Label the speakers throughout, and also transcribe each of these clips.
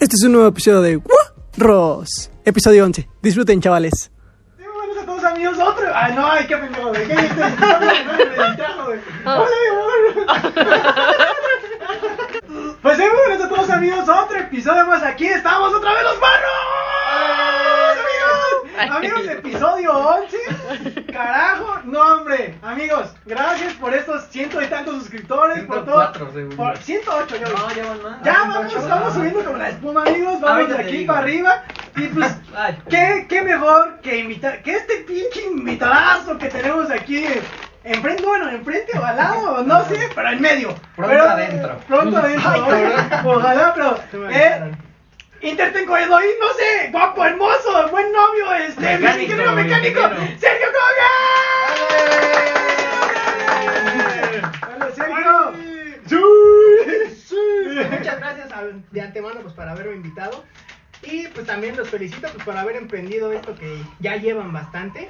Speaker 1: Este es un nuevo episodio de Ross, episodio 11. Disfruten, chavales.
Speaker 2: Sí, buenos a todos amigos, otro. Ay, no, ay, qué pendejo, güey. ¿Qué viste? Mi amor. Pues sí, muy buenos a todos amigos, otro episodio más aquí. Estamos otra vez los manos. Amigos, episodio 11. Carajo, no, hombre. Amigos, gracias por estos ciento y tantos suscriptores. por todo.
Speaker 3: 104 según
Speaker 2: Por
Speaker 3: yo.
Speaker 2: 108, yo.
Speaker 3: No, ya van más.
Speaker 2: Ya vamos,
Speaker 3: 108,
Speaker 2: vamos
Speaker 3: ah.
Speaker 2: subiendo como la espuma, amigos. Vamos de aquí
Speaker 3: digo.
Speaker 2: para arriba. Y pues. ¿qué, qué mejor que invitar, que este pinche invitadazo que tenemos aquí enfrente, bueno, enfrente o al lado, no sé, pero en medio.
Speaker 3: Pronto
Speaker 2: Pero,
Speaker 3: adentro.
Speaker 2: Pronto adentro. ojalá, pero. Eh, Intertengo Edoy, no sé, guapo, hermoso, buen novio, este, mi
Speaker 3: Mecánico,
Speaker 2: ingeniero mecánico,
Speaker 3: ingeniero.
Speaker 2: Sergio Coga. Hola, Sergio.
Speaker 4: Muchas gracias de antemano pues para haberme invitado y pues también los felicito pues por haber emprendido esto que ya llevan bastante.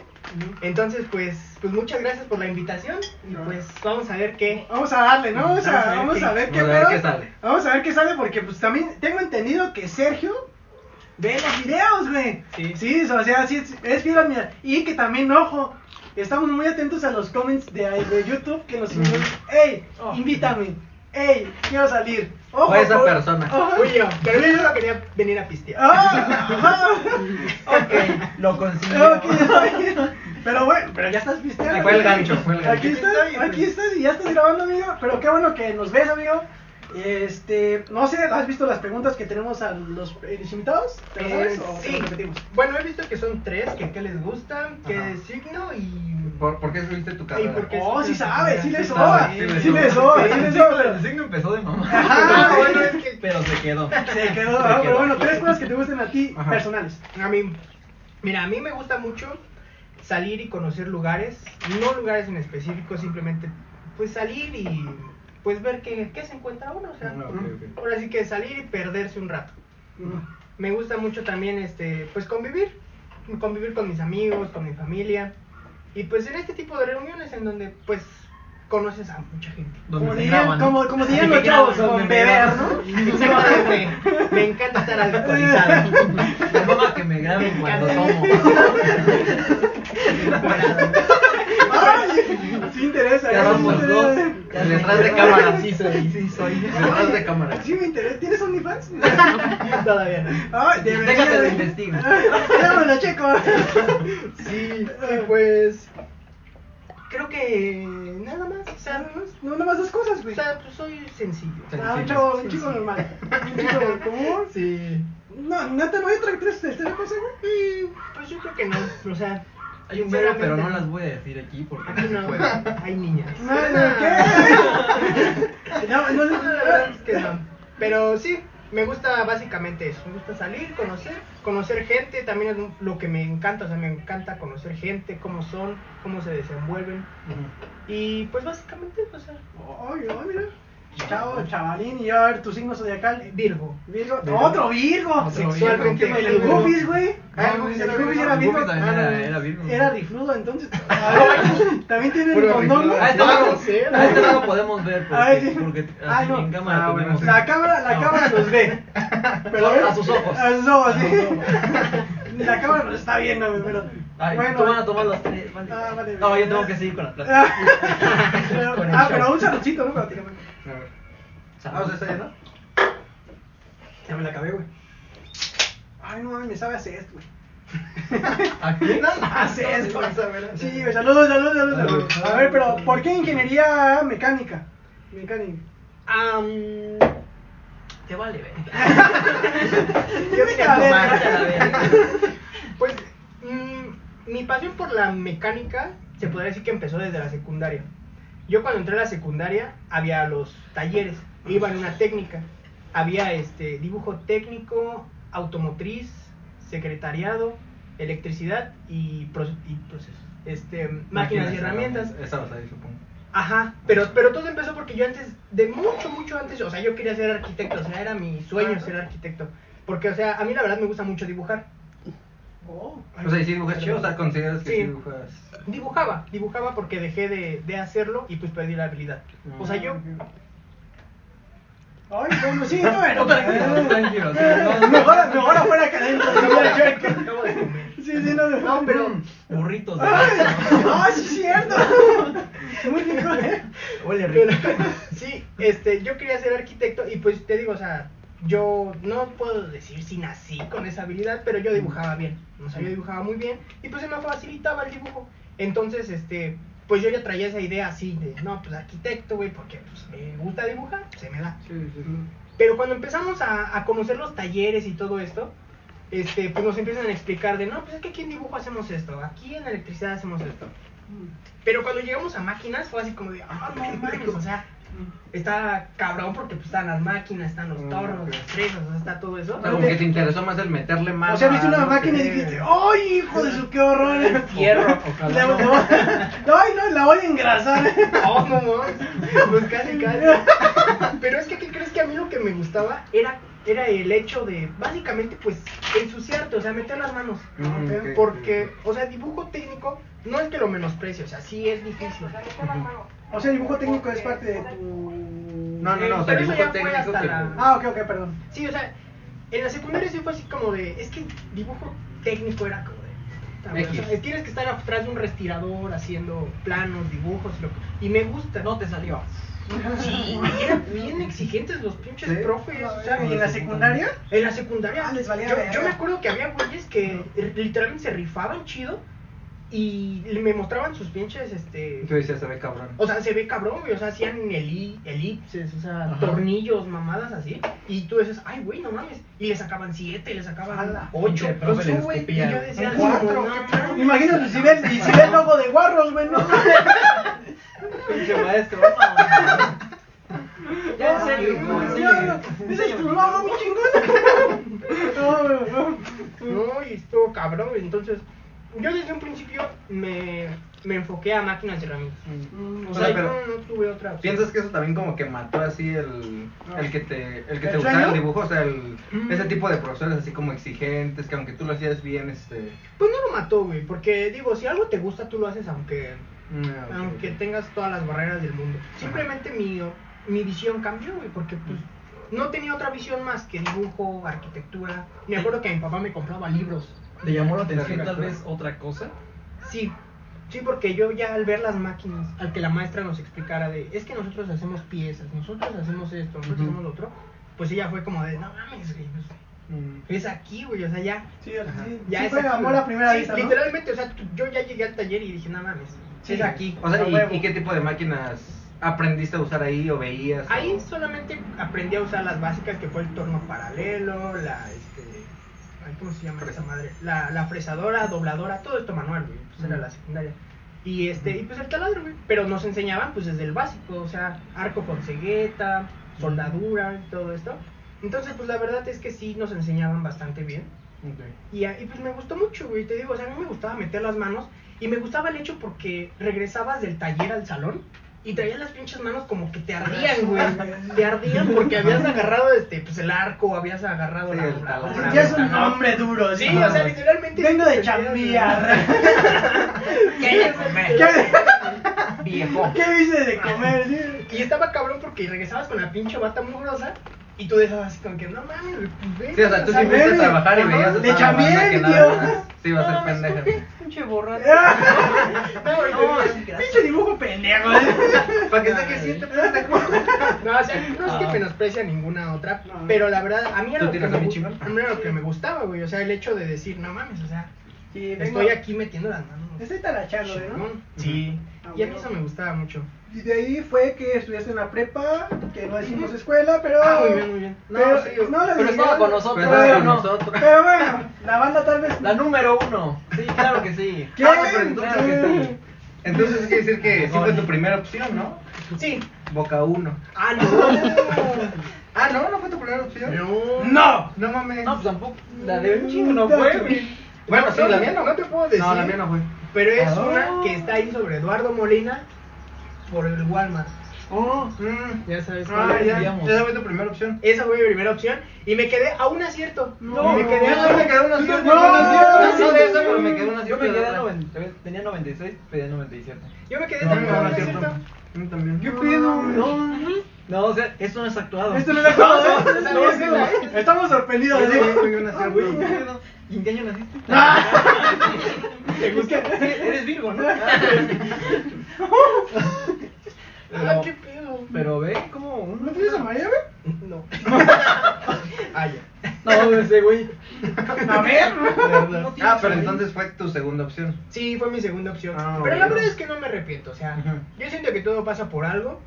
Speaker 4: Entonces pues pues muchas gracias por la invitación y pues vamos a ver qué.
Speaker 2: Vamos a darle, ¿no? Vamos a,
Speaker 4: Vamos a ver
Speaker 2: vamos
Speaker 4: qué-
Speaker 2: a ver qué
Speaker 3: vamos a ver
Speaker 2: pedo.
Speaker 3: qué sale.
Speaker 2: Vamos a ver qué sale porque pues también tengo entendido que Sergio ve los videos, güey.
Speaker 4: Sí.
Speaker 2: Sí, o sea, sí es, es fiel a mi- Y que también, ojo, estamos muy atentos a los comments de, de YouTube que nos invitan. ¡Ey!
Speaker 4: Oh.
Speaker 2: Invítame. ¡Ey! Quiero salir. Ojo,
Speaker 3: O esa
Speaker 2: por-
Speaker 3: persona.
Speaker 4: Fui yo, pero yo solo quería venir a pistear.
Speaker 2: Ah,
Speaker 3: Ok, lo
Speaker 2: ah,
Speaker 3: consiguió.
Speaker 2: Pero bueno, pero ya estás pisteando.
Speaker 3: Fue el gancho, fue el gancho.
Speaker 2: Aquí estás, aquí estás y ya estás grabando, amigo. Pero qué bueno que nos ves, amigo. Este, no sé, ¿has visto las preguntas que tenemos a los, eh, los invitados? ¿Te lo sabes
Speaker 4: Eh,
Speaker 2: o
Speaker 4: sí.
Speaker 2: repetimos?
Speaker 4: Bueno, he visto que son tres, que qué les gusta, qué signo y...
Speaker 3: ¿Por, ¿Por qué subiste tu carrera?
Speaker 4: por qué?
Speaker 2: Oh, sí sabe, sí le
Speaker 4: Sí
Speaker 2: soba.
Speaker 3: sí le soba.
Speaker 2: soba,
Speaker 3: Sí,
Speaker 2: sí le
Speaker 3: el
Speaker 2: soba.
Speaker 3: signo- El signo empezó de mamá.
Speaker 2: Ajá,
Speaker 4: bueno, es que-
Speaker 3: Pero se quedó.
Speaker 2: Se quedó,
Speaker 3: Se
Speaker 2: ah, pero
Speaker 3: quedó.
Speaker 2: bueno, tres cosas que te gusten a ti
Speaker 3: Ajá.
Speaker 2: personales.
Speaker 4: A mí, mira, a mí me gusta mucho salir y conocer lugares, no lugares en específico, simplemente pues salir y pues ver qué, qué se encuentra uno, o sea,
Speaker 3: Ah, ok, ok.
Speaker 4: ahora sí que salir y perderse un rato. Me gusta mucho también este pues convivir, convivir con mis amigos, con mi familia y pues en este tipo de reuniones en donde pues conoces a mucha gente.
Speaker 2: Como dirían,
Speaker 3: graban.
Speaker 2: como, como dirían los chavos, con beber. ¿no?
Speaker 4: Exactamente. Me encanta estar alcoholizado.
Speaker 3: La mamá que me graben cuando tomo.
Speaker 2: Sí interesa,
Speaker 3: Ya
Speaker 2: ¿eh?
Speaker 3: vamos
Speaker 2: Sí
Speaker 3: dos. Detrás de cámara, sí soy, sí soy. Detrás de cámara.
Speaker 2: Sí me interesa. ¿Tienes OnlyFans?
Speaker 4: Todavía no.
Speaker 2: Ay, debería
Speaker 3: Déjate
Speaker 2: de-
Speaker 3: investigar.
Speaker 2: Ya me lo checo.
Speaker 4: Sí, pues creo que nada más, o sea,
Speaker 2: No, nada más dos cosas,
Speaker 4: o
Speaker 2: güey.
Speaker 4: sea, pues soy sencillo.
Speaker 2: Ah, un chavo, un chico normal. Un chico común.
Speaker 4: Sí.
Speaker 2: No, no hay otra tres- tercera cosa, güey.
Speaker 4: Mm, Pues yo creo que no, o sea,
Speaker 3: Hay un verbo, pero no las voy a decir aquí porque
Speaker 4: Aquí
Speaker 3: no
Speaker 4: no,
Speaker 3: se puede.
Speaker 4: hay niñas.
Speaker 2: No, no, ¿qué? No, no,
Speaker 4: No, la verdad es que no. Pero sí, me gusta básicamente eso. Me gusta salir, conocer, conocer gente. También es lo que me encanta. O sea, me encanta conocer gente, cómo son, cómo se desenvuelven. Y pues básicamente, o sea,
Speaker 2: Ay, ay, mira. Chao, chavalín. Y a ver, tu signo zodiacal.
Speaker 4: Virgo.
Speaker 2: Virgo.
Speaker 3: Virgo.
Speaker 2: Otro Virgo.
Speaker 4: Sexualmente.
Speaker 2: El Gufis, güey.
Speaker 4: Ah,
Speaker 2: El
Speaker 4: Gufis era Virgo.
Speaker 3: También era- Virgo.
Speaker 2: Era rifludo, entonces. Ay, También tiene el condón. ¿no?
Speaker 3: A este
Speaker 4: No, no
Speaker 3: a este podemos ver porque,
Speaker 2: no.
Speaker 3: en cámara
Speaker 4: Ah,
Speaker 2: La cámara, la
Speaker 3: No.
Speaker 2: cámara nos ve. Pero
Speaker 3: A sus ojos.
Speaker 2: A sus ojos, sí. La cámara nos está viendo, güey, pero.
Speaker 3: Ay,
Speaker 2: bueno.
Speaker 3: tú van a tomar los tres. Vale.
Speaker 2: Ah, vale,
Speaker 3: no, yo tengo que seguir con la plática.
Speaker 2: Ah, pero, ah, un saludcito, ¿no? Prácticamente.
Speaker 3: Vamos a estar ya, ¿no?
Speaker 2: Ya me la acabé, güey. Ay, no mames, me sabe hacer esto, güey.
Speaker 3: ¿Aquí?
Speaker 2: No, hace esto. Sí, güey, saludos, saludos, saludos.
Speaker 3: Saludos.
Speaker 2: A ver, pero ¿por qué ingeniería mecánica? Mecánica.
Speaker 4: Am,
Speaker 3: Te vale, ver.
Speaker 2: Yo me acabé.
Speaker 4: Pues mm, mi pasión por la mecánica se podría decir que empezó desde la secundaria. Yo cuando entré a la secundaria había los talleres, iba en una técnica. Había este dibujo técnico, automotriz, secretariado, electricidad y, pro- y procesos. Este, máquinas y herramientas.
Speaker 3: Esa vas a ir, supongo.
Speaker 4: Ajá, pero, pero todo empezó porque yo antes, de mucho, mucho antes, o sea, yo quería ser arquitecto, o sea, era mi sueño ser arquitecto. Porque, o sea, a mí la verdad me gusta mucho dibujar.
Speaker 2: Oh,
Speaker 3: o sea, ¿y si dibujas chido? O sea, ¿consideras que
Speaker 4: sí.
Speaker 3: dibujas?
Speaker 4: Dibujaba, dibujaba porque dejé de, de, hacerlo y pues perdí la habilidad. O sea, yo...
Speaker 2: Ay, bueno, sí, no,
Speaker 3: no, Mejor, mejor afuera que adentro. Sí, sí, no, no, pero...
Speaker 2: Mm,
Speaker 3: burritos.
Speaker 2: Ah, sí, cierto. Muy rico, ¿eh?
Speaker 3: Huele rico.
Speaker 4: Sí, este, yo quería ser arquitecto y pues te digo, o sea yo no puedo decir si nací con esa habilidad, pero yo dibujaba bien. O sea, yo dibujaba muy bien y pues se me facilitaba el dibujo. Entonces, este, pues yo ya traía esa idea así de, no, pues arquitecto, güey, porque pues me gusta dibujar, se me da. Pero cuando empezamos a, a conocer los talleres y todo esto, este, pues nos empiezan a explicar de, no, pues es que aquí en dibujo hacemos esto, aquí en electricidad hacemos esto. Pero cuando llegamos a máquinas fue así como de, ah, no mames, o sea, está cabrón porque pues están las máquinas, están los tornos, las fresas, o sea, está todo eso.
Speaker 3: O sea, como que te interesó más el meterle mano.
Speaker 2: O sea, viste una máquina y dijiste, ¡ay, hijo de su qué horror!
Speaker 3: Fierro.
Speaker 2: ¡Ay, no, la voy a engrasar!
Speaker 4: Oh, no, mames. pues casi, casi. Pero es que, ¿qué crees que a mí lo que me gustaba era, era el hecho de, básicamente, pues, ensuciarte, o sea, meter las manos.
Speaker 3: Mm,
Speaker 4: Porque, o sea, dibujo técnico no es que lo menosprecie, o sea, sí es difícil.
Speaker 2: O sea, dibujo técnico es parte de tu...
Speaker 3: No, no,
Speaker 4: Eh,
Speaker 3: no, o sea, dibujo
Speaker 4: ya fue
Speaker 3: técnico
Speaker 4: hasta
Speaker 3: que.
Speaker 4: la-
Speaker 2: Ah, ok, ok, perdón.
Speaker 4: Sí, o sea, en la secundaria sí fue así como de, es que dibujo técnico era como de... o sea, tienes que estar atrás de un respirador haciendo planos, dibujos, y, lo que- y me gusta.
Speaker 3: No te salió.
Speaker 4: Sí, eran bien exigentes los pinches
Speaker 3: Sí.
Speaker 4: profes. o sea,
Speaker 2: ¿Y en la secundaria?
Speaker 4: En la secundaria.
Speaker 2: Ah, les valía
Speaker 4: yo, me acuerdo que había güeyes que literalmente se rifaban chido y me mostraban sus pinches, este...
Speaker 3: Tú decías, se ve cabrón.
Speaker 4: O sea, se ve cabrón, güey. O sea, hacían eli- elipses, o sea,
Speaker 3: Ajá.
Speaker 4: tornillos, mamadas así. Y tú dices, ay, güey, no mames. Y le sacaban siete, le sacaban
Speaker 2: Ala.
Speaker 4: ocho.
Speaker 3: Profe
Speaker 4: Pues, sí, güey, Y yo decía,
Speaker 2: cuatro,
Speaker 4: no, mames.
Speaker 2: Imagínate si ve, y si ve el logo de Warros, güey, ¿no?
Speaker 3: Pinche maestro.
Speaker 2: Ya,
Speaker 3: en serio,
Speaker 2: no, ya,
Speaker 3: serio.
Speaker 2: no, Ese es tu logo, mi chingón. No, no, no.
Speaker 4: No, y estuvo cabrón. Entonces, yo desde un principio me, me enfoqué a máquinas y herramientas. O
Speaker 3: O
Speaker 4: sea,
Speaker 3: sea, pero-
Speaker 4: yo no tuve otra opción.
Speaker 3: ¿Piensas que eso también como que mató así el, el que te, el que
Speaker 2: ¿El
Speaker 3: te gustara el dibujo? O sea, el,
Speaker 4: Mm.
Speaker 3: ese tipo de profesores así como exigentes, que aunque tú lo hacías bien, este...
Speaker 4: Pues no lo mató, güey. Porque, digo, si algo te gusta, tú lo haces aunque
Speaker 3: mm, ok,
Speaker 4: aunque tengas todas las barreras del mundo. Simplemente mi, mi visión cambió, güey, porque pues no tenía otra visión más que dibujo, arquitectura. Me acuerdo que mi papá me compraba libros.
Speaker 5: ¿Te llamó la atención tal vez otra cosa?
Speaker 4: Sí, sí, porque yo ya al ver las máquinas, al que la maestra nos explicara de, es que nosotros hacemos piezas, nosotros hacemos esto, nosotros
Speaker 3: Ujú.
Speaker 4: hacemos lo otro, pues ella fue como de, no mames, güey, pues,
Speaker 3: Mm.
Speaker 4: es aquí, güey, o sea, ya.
Speaker 2: Sí,
Speaker 4: Ya
Speaker 2: sí
Speaker 4: es aquí,
Speaker 2: amor
Speaker 4: güey.
Speaker 2: a primera
Speaker 4: Sí,
Speaker 2: vista, ¿no?
Speaker 4: Literalmente, o sea, yo ya llegué al taller y dije, no mames,
Speaker 2: Sí.
Speaker 4: es aquí.
Speaker 3: O sea, ¿y, y qué tipo de máquinas aprendiste a usar ahí o veías?
Speaker 4: Ahí
Speaker 3: o-
Speaker 4: solamente aprendí a usar las básicas que fue el torno paralelo, la este ¿cómo se llama esa madre? La, la fresadora, dobladora, todo esto manual, güey, pues era la secundaria. Y este, y pues el taladro, güey. Pero nos enseñaban pues desde el básico, o sea, arco con cegueta, soldadura todo esto. Entonces, pues la verdad es que sí nos enseñaban bastante bien.
Speaker 3: Ok.
Speaker 4: Y, y pues me gustó mucho, güey. Te digo, o sea, a mí me gustaba meter las manos. Y me gustaba el hecho porque regresabas del taller al salón y traías las pinches manos como que te ardían, güey. Te ardían porque habías agarrado este, pues el arco, habías agarrado
Speaker 3: Sí,
Speaker 4: la,
Speaker 3: el
Speaker 4: la-
Speaker 2: Ya es un hombre duro,
Speaker 4: Sí,
Speaker 2: ¿sí?
Speaker 4: o sea, literalmente.
Speaker 2: Vengo
Speaker 4: sí
Speaker 2: de chambear.
Speaker 3: ¿Qué comer?
Speaker 2: ¿Qué,
Speaker 3: Viejo.
Speaker 2: ¿Qué hice de comer? sí?
Speaker 4: Y estaba cabrón porque regresabas con la pinche bata mugrosa y tú decías así como que no mames, pues ven.
Speaker 3: Sí, o sea, tú sí fuiste a trabajar y veías a
Speaker 2: de
Speaker 3: que
Speaker 2: tío.
Speaker 3: nada más se iba a hacer pendeja.
Speaker 5: Pinche borracho.
Speaker 4: No,
Speaker 2: Pinche dibujo pendejo.
Speaker 3: Para que sé que siente pendejo.
Speaker 4: No, o sea, no es que menosprecia ninguna otra,
Speaker 2: No.
Speaker 4: pero la verdad, a mí era
Speaker 3: ¿Tú
Speaker 4: lo que me,
Speaker 3: a
Speaker 4: a mí era lo que me gustaba, güey. O sea, el hecho de decir, no mames, o sea,
Speaker 2: Sí,
Speaker 4: estoy aquí metiendo las manos.
Speaker 2: Estoy talachando, ¿no?
Speaker 4: Sí.
Speaker 2: Ah,
Speaker 4: Y a mí eso me gustaba mucho.
Speaker 2: Y de ahí fue que estudiaste en la prepa, que no decimos escuela, pero...
Speaker 4: Ah, muy bien, muy bien. No,
Speaker 2: pero,
Speaker 4: sí,
Speaker 2: no la
Speaker 5: pero estaba con nosotros,
Speaker 3: Pero estaba con
Speaker 5: ¿no?
Speaker 3: nosotros.
Speaker 2: Pero bueno, la banda tal vez...
Speaker 5: La número uno. Sí, claro que sí.
Speaker 2: ¿Qué?
Speaker 3: Ah, pero entonces,
Speaker 5: Claro que sí.
Speaker 3: entonces quiere decir que sí fue tu primera opción, ¿no?
Speaker 4: Sí.
Speaker 3: Boca 1.
Speaker 4: Ah, no.
Speaker 3: Ah, no, no fue tu primera opción.
Speaker 4: no.
Speaker 2: ¡No!
Speaker 3: No mames.
Speaker 5: No, pues tampoco. La de un chingo no fue, güey.
Speaker 3: Bueno,
Speaker 4: No,
Speaker 3: sí, la mía
Speaker 4: no,
Speaker 3: no.
Speaker 4: no te puedo decir.
Speaker 3: No, la mía no fue.
Speaker 4: Pero es
Speaker 2: Ah.
Speaker 4: una que está ahí sobre Eduardo Molina por el Walmart.
Speaker 3: Oh, mm.
Speaker 4: Ya sabes
Speaker 3: Ah,
Speaker 4: cuál
Speaker 3: ya. Esa fue tu primera opción.
Speaker 4: Esa fue mi primera opción y me quedé a un acierto.
Speaker 2: No,
Speaker 4: me quedé
Speaker 3: Yo
Speaker 4: a
Speaker 3: me quedé una acierto.
Speaker 2: No, no,
Speaker 3: de eso, pero me
Speaker 2: no.
Speaker 3: quedé una
Speaker 5: Yo
Speaker 3: acierto.
Speaker 5: me quedé a
Speaker 3: otra.
Speaker 5: 90, tenía 96, pedí 97.
Speaker 4: Yo me quedé
Speaker 3: No,
Speaker 4: también a
Speaker 3: no,
Speaker 4: un
Speaker 3: no,
Speaker 4: acierto.
Speaker 3: cierto. Yo también.
Speaker 2: ¿Qué pedo?
Speaker 5: No, no, o sea, esto no es actuado.
Speaker 2: Esto no es actuado, ¿eh?
Speaker 4: No,
Speaker 2: No,
Speaker 4: sí,
Speaker 2: no,
Speaker 4: sí.
Speaker 2: Estamos sorprendidos.
Speaker 3: Yo
Speaker 2: ¿eh?
Speaker 3: una
Speaker 5: Ah, güey, ¿qué
Speaker 3: acierto.
Speaker 5: ¿Y en qué año naciste?
Speaker 4: ¿Te gusta?
Speaker 5: Eres Virgo, ¿no?
Speaker 4: Ah, qué pedo.
Speaker 5: Pero ve como un...
Speaker 2: ¿No tienes a María, güey?
Speaker 4: No. ah, ya.
Speaker 5: No, ese güey.
Speaker 2: A ver.
Speaker 5: No
Speaker 3: Ah, pero entonces fue tu segunda opción.
Speaker 4: Sí, fue mi segunda opción.
Speaker 3: Ah,
Speaker 4: Pero la
Speaker 3: bueno.
Speaker 4: verdad es que no me arrepiento. O sea, yo siento que todo pasa por algo.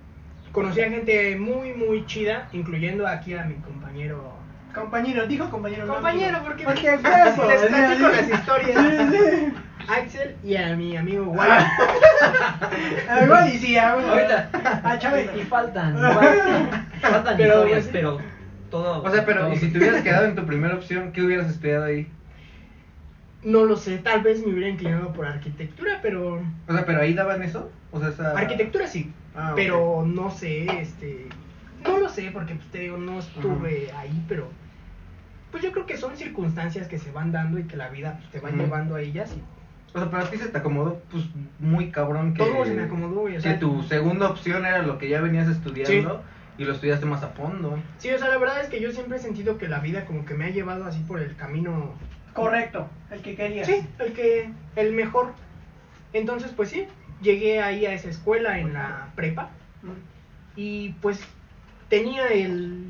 Speaker 4: Conocí a gente muy, muy chida, incluyendo aquí a mi compañero.
Speaker 2: Compañero, dijo compañero. no
Speaker 4: Compañero,
Speaker 2: amigo.
Speaker 4: porque,
Speaker 2: Porque huevo,
Speaker 4: les
Speaker 2: sí,
Speaker 4: platico las historias.
Speaker 2: Sí, sí.
Speaker 4: Axel y a mi amigo Wally.
Speaker 2: Ah, Igual y sí, ah, güey.
Speaker 5: Ahorita.
Speaker 2: Ah, Chávez.
Speaker 5: Y faltan. Faltan,
Speaker 4: Pero,
Speaker 5: historias, pero todo.
Speaker 3: O sea, pero
Speaker 5: todo-
Speaker 3: ¿y si te hubieras quedado en tu primera opción, qué hubieras estudiado ahí?
Speaker 4: No lo sé, tal vez me hubiera inclinado por arquitectura, pero.
Speaker 3: O sea, pero ahí daban eso? O sea, esa...
Speaker 4: Arquitectura sí,
Speaker 3: Ah,
Speaker 4: pero no sé, este. No lo sé, porque pues, te digo, no estuve ahí, pero. Pues yo creo que son circunstancias que se van dando y que la vida pues, te va llevando a ellas. Y
Speaker 3: O sea, pero a ti se te acomodó, pues, muy cabrón que...
Speaker 4: Todo se me acomodó, güey, o sea-
Speaker 3: que tu segunda opción era lo que ya venías estudiando y lo estudiaste más a fondo.
Speaker 4: Sí, o sea, la verdad es que yo siempre he sentido que la vida como que me ha llevado así por el camino.
Speaker 2: Correcto, el que querías.
Speaker 4: Sí, el que. el mejor. Entonces, pues sí, llegué ahí a esa escuela en la prepa. Y pues tenía el.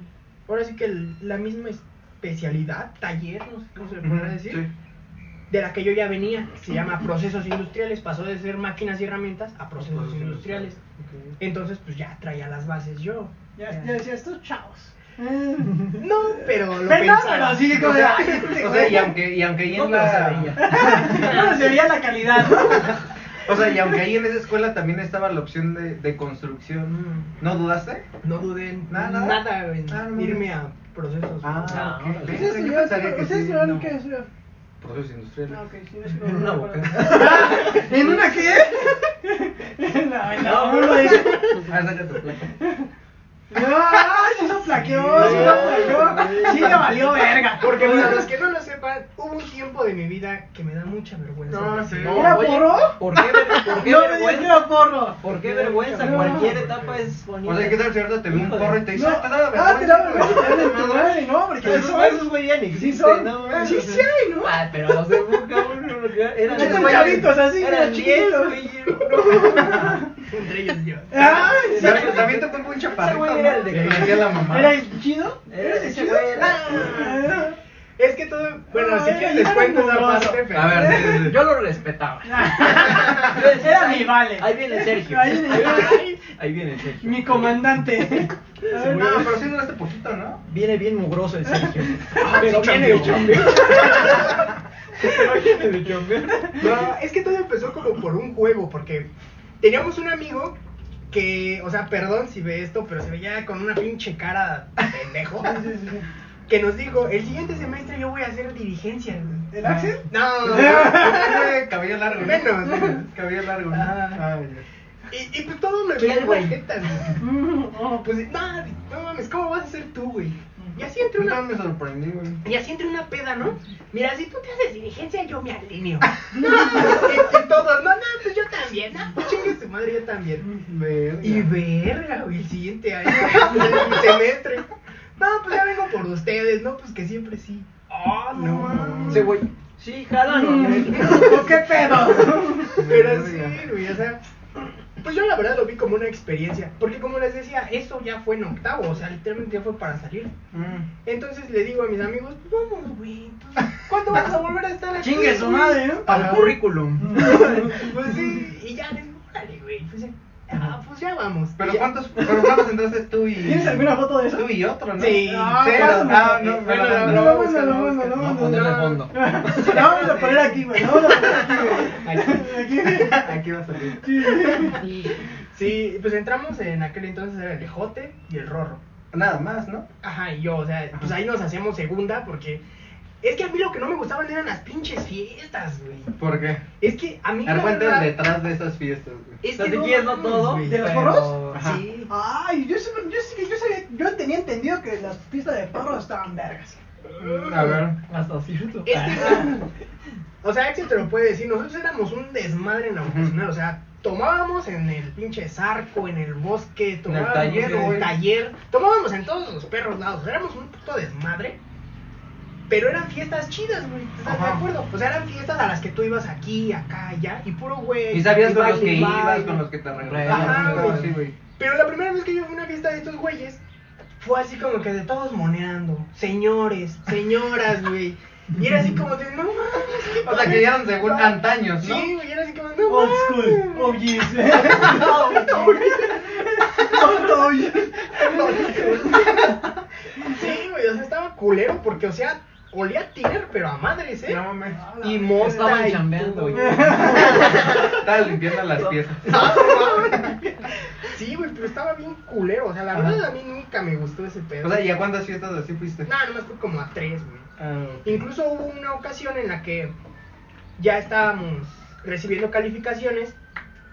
Speaker 4: Ahora sí que el- la misma especialidad, taller, no sé cómo se le podrá decir.
Speaker 3: Sí.
Speaker 4: De la que yo ya venía, que se llama procesos industriales, pasó de ser máquinas y herramientas a procesos
Speaker 3: Procesos
Speaker 4: industriales. Entonces, pues ya traía las bases yo.
Speaker 2: Ya, ya decías, estos chavos.
Speaker 4: No, pero lo
Speaker 2: Pero no,
Speaker 4: pensaba.
Speaker 2: pero así como de, ay,
Speaker 3: O sea, y aunque, y aunque
Speaker 5: No,
Speaker 3: en
Speaker 5: pero se
Speaker 3: la...
Speaker 5: veía.
Speaker 2: No, se veía la calidad, ¿no?
Speaker 3: O sea, y aunque ahí en esa escuela también estaba la opción de, de construcción, ¿no dudaste?
Speaker 4: No dudé en
Speaker 3: Nada,
Speaker 4: nada,
Speaker 3: nada.
Speaker 4: en
Speaker 3: Ah, no.
Speaker 4: irme a procesos.
Speaker 5: Ah,
Speaker 3: ok.
Speaker 5: órale.
Speaker 2: ¿Ustedes
Speaker 3: Yo
Speaker 2: estudiaron-
Speaker 3: pensaría que
Speaker 2: ¿Ustedes
Speaker 3: sí,
Speaker 2: estudiaron
Speaker 3: no.
Speaker 2: qué estudiaron?
Speaker 3: Procesos industriales.
Speaker 2: Ah, ok, sí, no es que
Speaker 5: En una boca.
Speaker 2: ¿En una qué? No, no, no, no,
Speaker 3: Ah, saca tu placa.
Speaker 2: No, sí lo plaqueó, sí lo plaqueó. Sí le valió verga.
Speaker 4: Porque para los que no lo sepan, hubo un tiempo de mi vida que me da mucha vergüenza.
Speaker 3: No, sí.
Speaker 5: No,
Speaker 2: ¿Era
Speaker 5: oye,
Speaker 2: porro?
Speaker 5: ¿Por qué, por qué
Speaker 2: No me
Speaker 5: vergüenza?
Speaker 2: era porro.
Speaker 5: ¿Por qué vergüenza?
Speaker 2: No.
Speaker 5: Cualquier etapa es bonita.
Speaker 3: O sea, ¿qué tal si ahorita te ve un porro y te dice,
Speaker 2: No,
Speaker 3: ah, te da
Speaker 2: ah, te
Speaker 3: vergüenza?
Speaker 2: vergüenza, de tu madre, no, porque eso
Speaker 5: esos
Speaker 2: es.
Speaker 5: esos güey ya ni
Speaker 2: Sí
Speaker 5: existen. ¿no?
Speaker 2: Sí, sí hay, ¿no?
Speaker 5: Ah, pero los de Boca, uno, eran
Speaker 2: chavitos así,
Speaker 5: eran
Speaker 2: eran
Speaker 5: 10,
Speaker 2: chiquitos.
Speaker 4: Entre ellos yo.
Speaker 2: Ay, sí.
Speaker 3: También, te pongo un chaparrito,
Speaker 5: Ese güey era el de
Speaker 3: que- decía la mamá.
Speaker 2: ¿Era el chido?
Speaker 5: Era
Speaker 2: el
Speaker 5: ese
Speaker 2: chido?
Speaker 5: güey, era-
Speaker 2: Ah.
Speaker 4: Es que todo. Bueno,
Speaker 2: No,
Speaker 4: si quieres les
Speaker 2: era
Speaker 4: cuento esa
Speaker 2: mugroso.
Speaker 4: parte, pero.
Speaker 3: A ver, sí, sí, sí.
Speaker 5: Yo lo respetaba.
Speaker 2: Era mi vale.
Speaker 5: Ahí viene Sergio.
Speaker 2: Ahí viene-
Speaker 5: Ahí, ahí viene Sergio.
Speaker 2: Mi comandante. A ver,
Speaker 3: No, pero sí duraste poquito, ¿no?
Speaker 5: Viene bien mugroso el Sergio.
Speaker 4: Pero
Speaker 5: viene
Speaker 4: chambeó.
Speaker 5: de chambeo. Pero viene de chambeo.
Speaker 4: No, es que todo empezó como por un juego, porque teníamos un amigo que, o sea, perdón si ve esto, pero se veía con una pinche cara de pendejo. Que nos dijo, el siguiente semestre yo voy a hacer dirigencia. güey".
Speaker 2: ¿El Axel?
Speaker 4: No, no, no.
Speaker 3: Cabello largo. ¿no?
Speaker 4: Menos, menos.
Speaker 3: Cabello largo. ¿no?
Speaker 4: Ah. Y, y pues todo me
Speaker 5: ¿Quién,
Speaker 4: veía
Speaker 5: güey?
Speaker 4: Pues, no, no mames, ¿cómo vas a ser tú, güey? Y así entre una
Speaker 3: me sorprendí, güey.
Speaker 4: Y así entre una peda, ¿no? Mira, si tú te haces dirigencia, yo me alineo. No, y, y todos, no, no, pues yo también, no, pues chingue su madre, yo también.
Speaker 3: Verga.
Speaker 4: Y verga, güey, el siguiente año, el semestre. No, pues ya vengo por ustedes, no, pues que siempre sí. Oh, no,
Speaker 3: No.
Speaker 5: Ese güey. Sí, jalan.
Speaker 2: ¿O ¿Qué pedo?
Speaker 4: Pero sí, güey, o sea, pues yo la verdad lo vi como una experiencia. Porque como les decía, eso ya fue en octavo, o sea, literalmente ya fue para salir.
Speaker 3: Mm.
Speaker 4: Entonces le digo a mis amigos, pues vamos, güey. ¿Cuándo vamos a volver a estar aquí?
Speaker 2: Chingue su madre, ¿no?
Speaker 5: Al currículum.
Speaker 4: Pues sí, y ya les órale, güey. Pues, ah, pues ya vamos.
Speaker 3: Pero cuántos, pero cuántos entraste tú y.
Speaker 2: ¿Tienes alguna foto de eso?
Speaker 3: Tú y otro, ¿no?
Speaker 4: Sí.
Speaker 2: Ah,
Speaker 3: Cero. Ah, no,
Speaker 4: no, no,
Speaker 2: No,
Speaker 4: vamos a
Speaker 2: no, no, no,
Speaker 5: No,
Speaker 2: no,
Speaker 4: no.
Speaker 2: vamos a poner aquí, güey. La vamos a poner aquí.
Speaker 4: Aquí.
Speaker 2: Aquí.
Speaker 3: Va a salir.
Speaker 2: Sí.
Speaker 4: Sí, pues entramos en aquel entonces era el ejote y el rorro.
Speaker 3: Nada más, ¿no?
Speaker 4: Ajá, y yo, o sea, pues ahí nos hacíamos segunda porque es que a mí lo que no me gustaban eran las pinches fiestas, güey.
Speaker 3: ¿Por qué?
Speaker 4: Es que a mí verdad,
Speaker 3: detrás de esas fiestas, güey.
Speaker 4: es
Speaker 5: O sea,
Speaker 4: que
Speaker 5: si
Speaker 4: no
Speaker 5: quieres no todo.
Speaker 2: ¿De los
Speaker 5: pero-
Speaker 2: porros?
Speaker 3: Ajá.
Speaker 4: Sí.
Speaker 2: Ay, yo, sé- yo, sé que yo, sabía, yo tenía entendido que las pistas de porros estaban vergas.
Speaker 3: A ver.
Speaker 5: Hasta cierto.
Speaker 4: Es que, o sea, Axel te lo puede decir, nosotros éramos un desmadre en la vocacional, o sea, tomábamos en el pinche zarco, en el bosque, tomábamos
Speaker 3: taller,
Speaker 4: en el taller, tomábamos en todos los perros lados, éramos un puto desmadre. Pero eran fiestas chidas, güey. ¿Estás de
Speaker 3: Ajá.
Speaker 4: acuerdo? O sea, eran fiestas a las que tú ibas aquí, acá, allá, y puro güey.
Speaker 3: Y sabías
Speaker 4: y
Speaker 3: con los que ibas, con los que te
Speaker 4: Ajá,
Speaker 3: regresaban.
Speaker 4: güey.
Speaker 3: Sí, güey.
Speaker 4: Pero la primera vez que yo fui a una fiesta de estos güeyes, fue así como que de todos moneando. Señores, señoras, güey. Y era así como de, no mames. qué
Speaker 3: O sea, que eran según
Speaker 4: padre".
Speaker 3: antaños, ¿no?
Speaker 4: Sí, güey, era así como, no
Speaker 2: Old
Speaker 4: mames.
Speaker 2: school. Oh, yes. Oh, yes.
Speaker 4: Sí, güey, o sea, estaba culero porque, o sea, olía a tiner, pero a madres, ¿eh?
Speaker 3: No mames.
Speaker 4: Y mota
Speaker 5: Estaban
Speaker 4: y
Speaker 5: chambeando, güey.
Speaker 3: Estabas limpiando las piezas.
Speaker 4: Sí, güey, pero estaba bien culero. O sea, la verdad a mí nunca me gustó ese pedo.
Speaker 3: O sea, ¿y a cuántas fiestas así fuiste?
Speaker 4: No, nomás fue como a tres, güey.
Speaker 3: Ah,
Speaker 4: Incluso hubo una ocasión en la que ya estábamos recibiendo calificaciones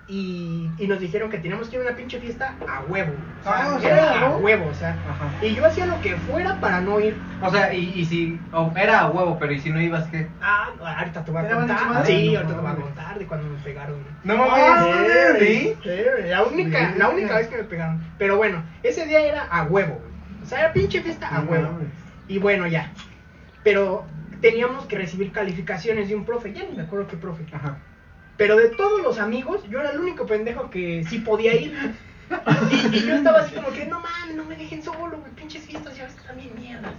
Speaker 4: y, y nos dijeron que teníamos que ir a una pinche fiesta a huevo. O sea,
Speaker 2: Ah, o
Speaker 4: era
Speaker 2: sea,
Speaker 4: a
Speaker 2: ¿no?
Speaker 4: huevo, o sea.
Speaker 3: Ajá.
Speaker 4: Y yo hacía lo que fuera para no ir.
Speaker 3: O sea, y, y si era a huevo, pero ¿y si no ibas qué?
Speaker 4: Ah, ahorita te voy a
Speaker 2: ¿Te daban en su
Speaker 4: contar. Sí,
Speaker 2: No
Speaker 4: ahorita te voy a contar de cuando me pegaron.
Speaker 3: No
Speaker 2: Ah,
Speaker 3: mames. ¿Sí?
Speaker 4: Sí, la única, la única vez que me pegaron. Pero bueno, ese día era a huevo. O sea, era pinche fiesta a
Speaker 3: No
Speaker 4: huevo. Y bueno, ya. Pero teníamos que recibir calificaciones de un profe. Ya ni me acuerdo qué profe.
Speaker 3: Ajá.
Speaker 4: Pero de todos los amigos, yo era el único pendejo que sí podía ir. Y, y yo estaba así como que, no mames, no me dejen solo, güey. Pinches fiestas ya están bien mierdas.